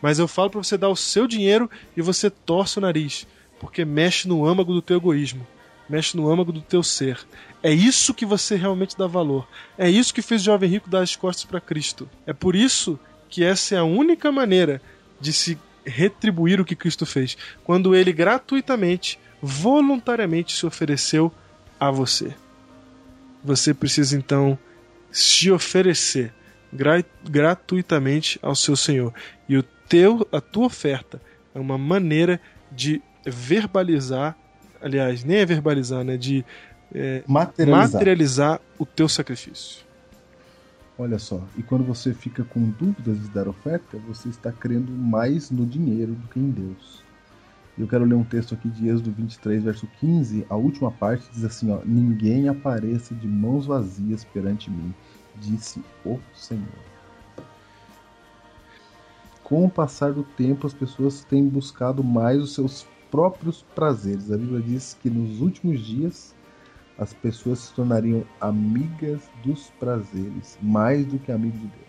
Mas eu falo para você dar o seu dinheiro e você torce o nariz, porque mexe no âmago do teu egoísmo, mexe no âmago do teu ser. É isso que você realmente dá valor. É isso que fez o jovem rico dar as costas para Cristo. É por isso que essa é a única maneira de se retribuir o que Cristo fez, quando ele gratuitamente, voluntariamente se ofereceu a você. Você precisa então se oferecer gra gratuitamente ao seu Senhor. E o teu, a tua oferta é uma maneira de verbalizar, aliás, nem é verbalizar, né, de é, Materializar. materializar o teu sacrifício. Olha só, e quando você fica com dúvidas de dar oferta, você está crendo mais no dinheiro do que em Deus. Eu quero ler um texto aqui de Êxodo 23, verso 15. A última parte diz assim: ó, Ninguém apareça de mãos vazias perante mim, disse o Senhor. Com o passar do tempo, as pessoas têm buscado mais os seus próprios prazeres. A Bíblia diz que nos últimos dias as pessoas se tornariam amigas dos prazeres, mais do que amigos de Deus.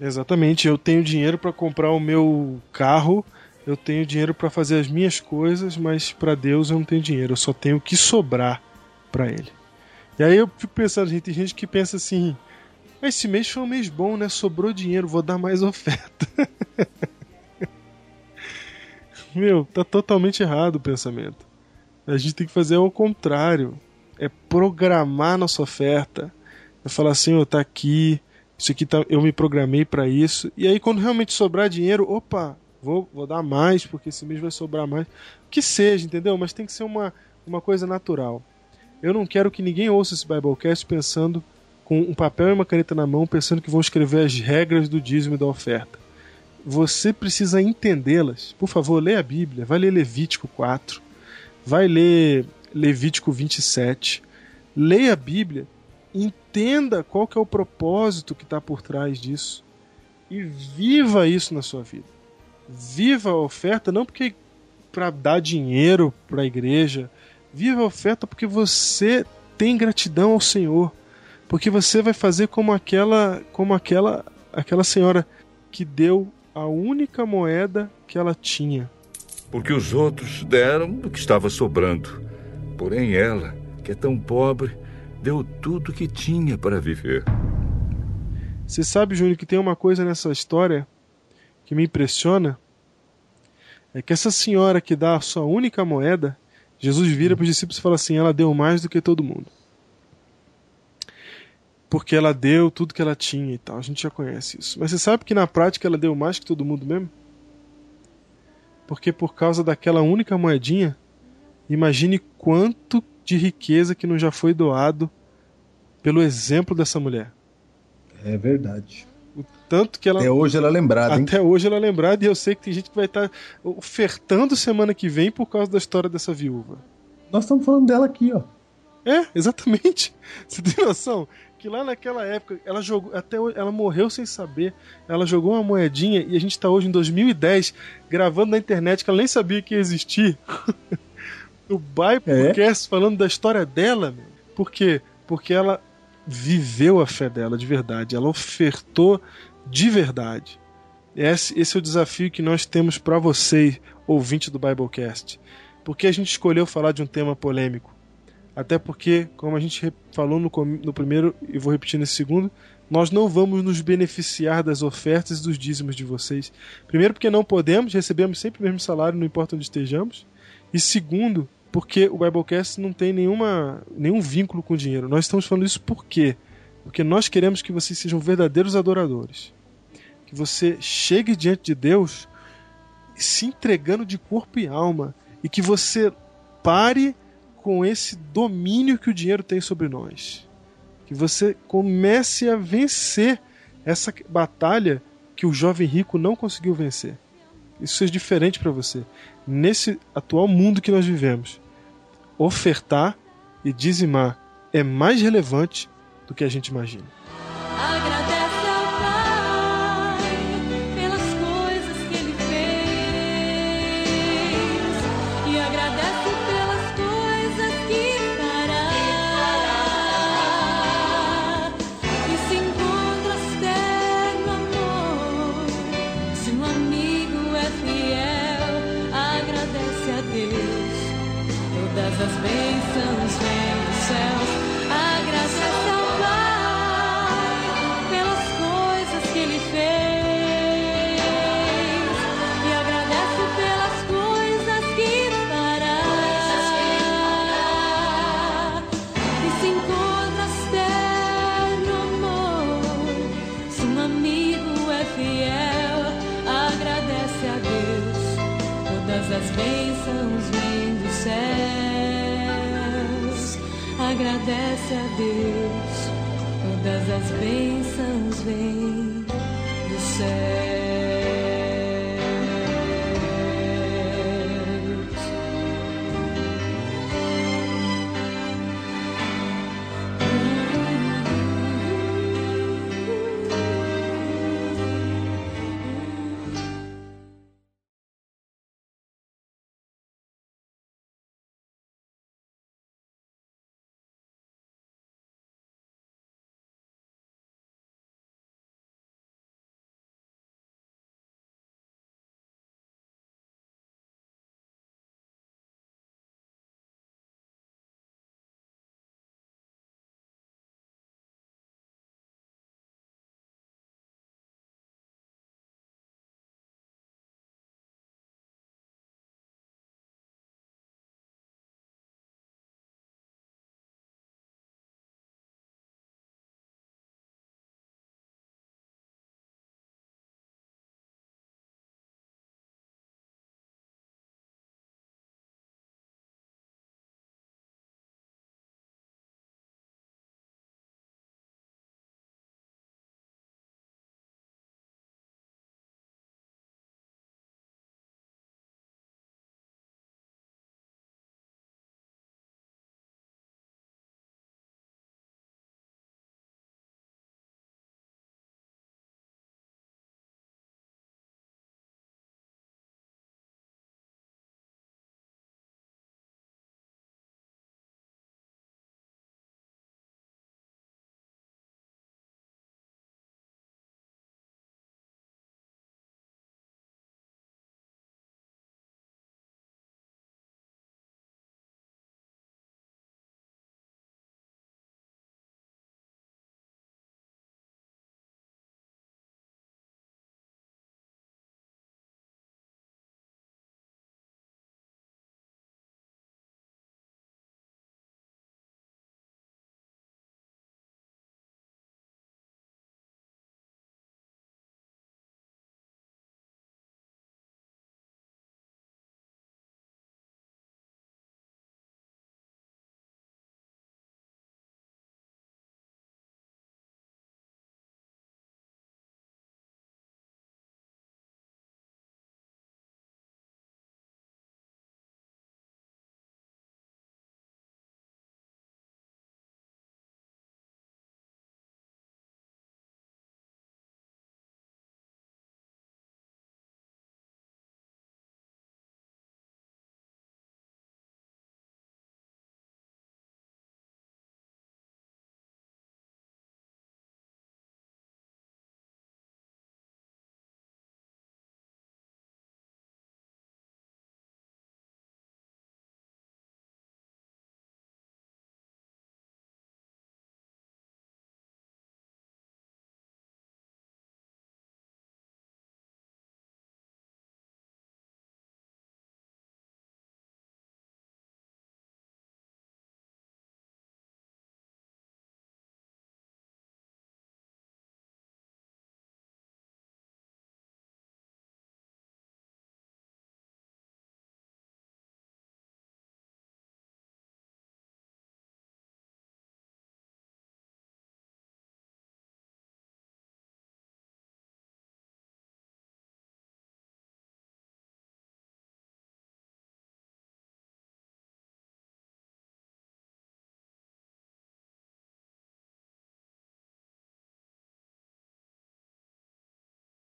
Exatamente, eu tenho dinheiro para comprar o meu carro, eu tenho dinheiro para fazer as minhas coisas, mas para Deus eu não tenho dinheiro, eu só tenho o que sobrar para Ele. E aí eu fico pensando, gente, tem gente que pensa assim: esse mês foi um mês bom, né? Sobrou dinheiro, vou dar mais oferta. Meu, tá totalmente errado o pensamento. A gente tem que fazer ao contrário. É programar nossa oferta. É falar assim, ó, tá aqui, isso aqui tá, eu me programei para isso. E aí quando realmente sobrar dinheiro, opa, vou, vou dar mais, porque esse mês vai sobrar mais. Que seja, entendeu? Mas tem que ser uma, uma coisa natural. Eu não quero que ninguém ouça esse Biblecast pensando com um papel e uma caneta na mão, pensando que vão escrever as regras do dízimo e da oferta. Você precisa entendê-las. Por favor, leia a Bíblia. Vai ler Levítico 4. Vai ler Levítico 27. Leia a Bíblia. Entenda qual que é o propósito que está por trás disso. E viva isso na sua vida. Viva a oferta, não porque para dar dinheiro para a igreja. Viva a oferta porque você tem gratidão ao Senhor. Porque você vai fazer como aquela, como aquela, aquela senhora que deu a única moeda que ela tinha. Porque os outros deram do que estava sobrando. Porém, ela, que é tão pobre, deu tudo que tinha para viver. Você sabe, Júnior, que tem uma coisa nessa história que me impressiona? É que essa senhora que dá a sua única moeda, Jesus vira para os discípulos e fala assim: ela deu mais do que todo mundo. Porque ela deu tudo que ela tinha e tal. A gente já conhece isso. Mas você sabe que na prática ela deu mais que todo mundo mesmo? Porque por causa daquela única moedinha, imagine quanto de riqueza que não já foi doado pelo exemplo dessa mulher. É verdade. O tanto que ela. Até hoje ela é lembrada, hein? Até hoje ela é lembrada e eu sei que tem gente que vai estar ofertando semana que vem por causa da história dessa viúva. Nós estamos falando dela aqui, ó. É, exatamente. Você tem noção? Que lá naquela época, ela jogou, até hoje, ela morreu sem saber. Ela jogou uma moedinha e a gente tá hoje em 2010 gravando na internet que ela nem sabia que ia existir. o Biblecast É? falando da história dela, meu. Por quê? Porque ela viveu a fé dela de verdade, ela ofertou de verdade. Esse, esse é o desafio que nós temos para você, ouvinte do Biblecast. Porque a gente escolheu falar de um tema polêmico. Até porque, como a gente falou no, no primeiro e vou repetir nesse segundo, nós não vamos nos beneficiar das ofertas e dos dízimos de vocês. Primeiro, porque não podemos, recebemos sempre o mesmo salário, não importa onde estejamos. E segundo, porque o Biblecast não tem nenhuma, nenhum vínculo com dinheiro. Nós estamos falando isso por quê? Porque nós queremos que vocês sejam verdadeiros adoradores. Que você chegue diante de Deus se entregando de corpo e alma. E que você pare com esse domínio que o dinheiro tem sobre nós. Que você comece a vencer essa batalha que o jovem rico não conseguiu vencer. Isso seja diferente para você. Nesse atual mundo que nós vivemos, ofertar e dizimar é mais relevante do que a gente imagina.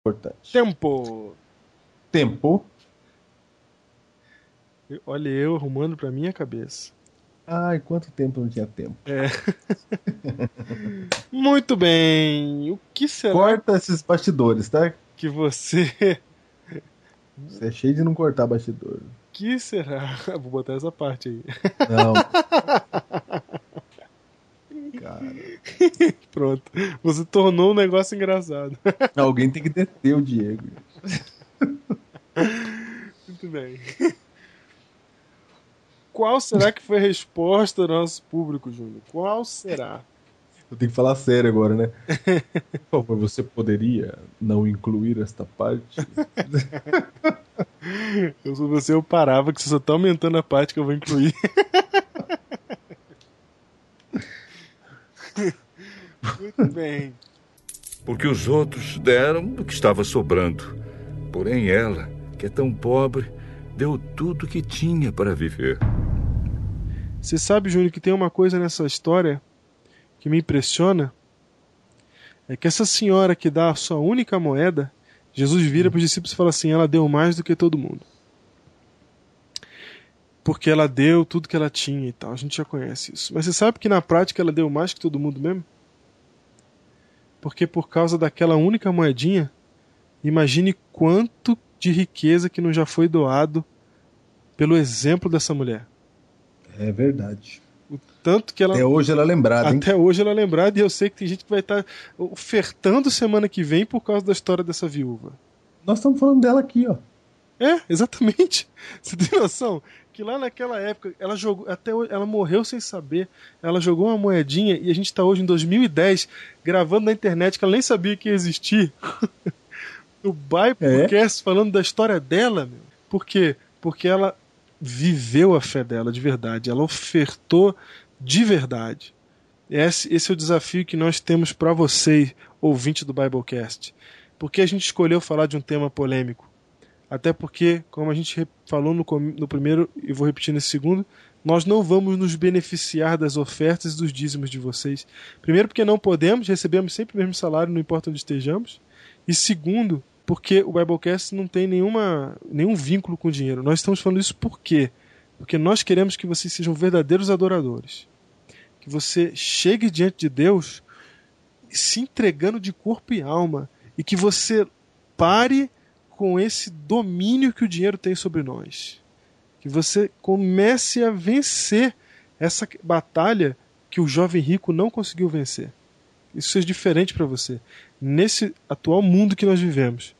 Importante. Tempo. Tempo. Olha eu arrumando pra minha cabeça. Ai, quanto tempo não tinha tempo. É. Muito bem. O que será Corta esses bastidores, tá? que você. Você é cheio de não cortar bastidor. Que será? Vou botar essa parte aí. Não. Pronto. Você tornou um negócio engraçado. alguém tem que deter o Diego. Muito bem. Qual será que foi a resposta do nosso público, Júnior? Qual será? Eu tenho que falar sério agora, né? Por favor, você poderia não incluir esta parte? Eu sou você, eu parava, que você só tá aumentando a parte que eu vou incluir. Muito bem. Porque os outros deram do que estava sobrando. Porém, ela, que é tão pobre, deu tudo que tinha para viver. Você sabe, Júnior, que tem uma coisa nessa história que me impressiona? É que essa senhora que dá a sua única moeda, Jesus vira para os discípulos e fala assim: ela deu mais do que todo mundo. Porque ela deu tudo que ela tinha e tal. A gente já conhece isso. Mas você sabe que na prática ela deu mais que todo mundo mesmo? Porque por causa daquela única moedinha, imagine quanto de riqueza que não já foi doado pelo exemplo dessa mulher. É verdade. O tanto que ela. Até hoje ela é lembrada, hein? Até hoje ela é lembrada e eu sei que tem gente que vai estar ofertando semana que vem por causa da história dessa viúva. Nós estamos falando dela aqui, ó. É, exatamente. Você tem noção? Que lá naquela época, ela jogou. Até hoje, ela morreu sem saber. Ela jogou uma moedinha e a gente tá hoje em 2010 gravando na internet que ela nem sabia que ia existir. o Biblecast falando da história dela, meu. Por quê? Porque ela viveu a fé dela de verdade. Ela ofertou de verdade. Esse, esse é o desafio que nós temos para você, ouvinte do Biblecast. Porque a gente escolheu falar de um tema polêmico. Até porque, como a gente falou no, no primeiro e vou repetir nesse segundo, nós não vamos nos beneficiar das ofertas e dos dízimos de vocês. Primeiro, porque não podemos, recebemos sempre o mesmo salário, não importa onde estejamos. E segundo, porque o Biblecast não tem nenhuma, nenhum vínculo com dinheiro. Nós estamos falando isso por quê? Porque nós queremos que vocês sejam verdadeiros adoradores. Que você chegue diante de Deus se entregando de corpo e alma. E que você pare com esse domínio que o dinheiro tem sobre nós. Que você comece a vencer essa batalha que o jovem rico não conseguiu vencer. Isso seja diferente para você. Nesse atual mundo que nós vivemos,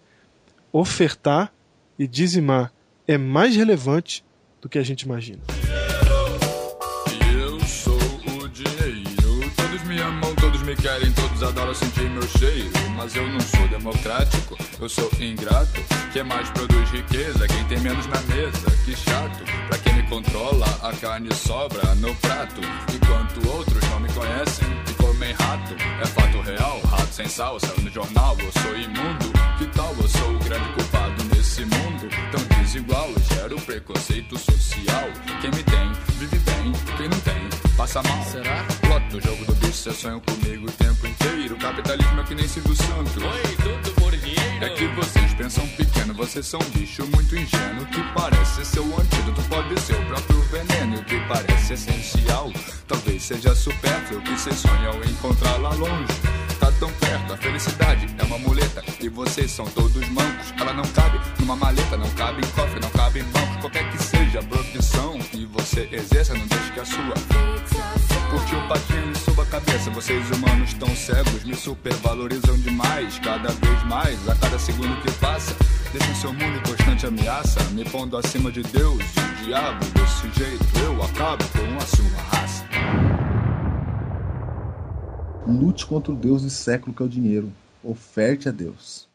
ofertar e dizimar é mais relevante do que a gente imagina. Me querem, todos adoram sentir meu cheiro. Mas eu não sou democrático, eu sou ingrato. Quem mais produz riqueza, quem tem menos na mesa. Que chato, pra quem me controla, a carne sobra no prato. Enquanto outros não me conhecem e comem rato. É fato real, rato sem sal, saiu no jornal. Eu sou imundo, que tal eu sou o grande culpado nesse mundo tão desigual? Eu gero preconceito social. Quem me tem, vive bem, quem não tem, passa mal. Será? Plot do jogo do bicho, cê sonham comigo o tempo inteiro. Capitalismo é que nem Silvio Santos. Oi, tudo por dinheiro. É que vocês pensam pequeno, vocês são um bicho muito ingênuo. Que parece ser o antídoto, pode ser o próprio veneno. E o que parece essencial, talvez seja supérfluo. Que vocês sonham encontrar lá longe. Tá tão perto, a felicidade é uma muleta. E vocês são todos mancos. Ela não cabe numa maleta, não cabe em cofre, não cabe em banco. Qualquer que seja a profissão que você exerça, não deixe que a sua Curte o patinho suba a cabeça. Vocês humanos tão cegos me supervalorizam demais. Cada vez mais, a cada segundo que passa. Deixam seu mundo em constante ameaça. Me pondo acima de Deus e o diabo. Desse jeito eu acabo com a sua raça. Lute contra o Deus do século que é o dinheiro. Oferte a Deus.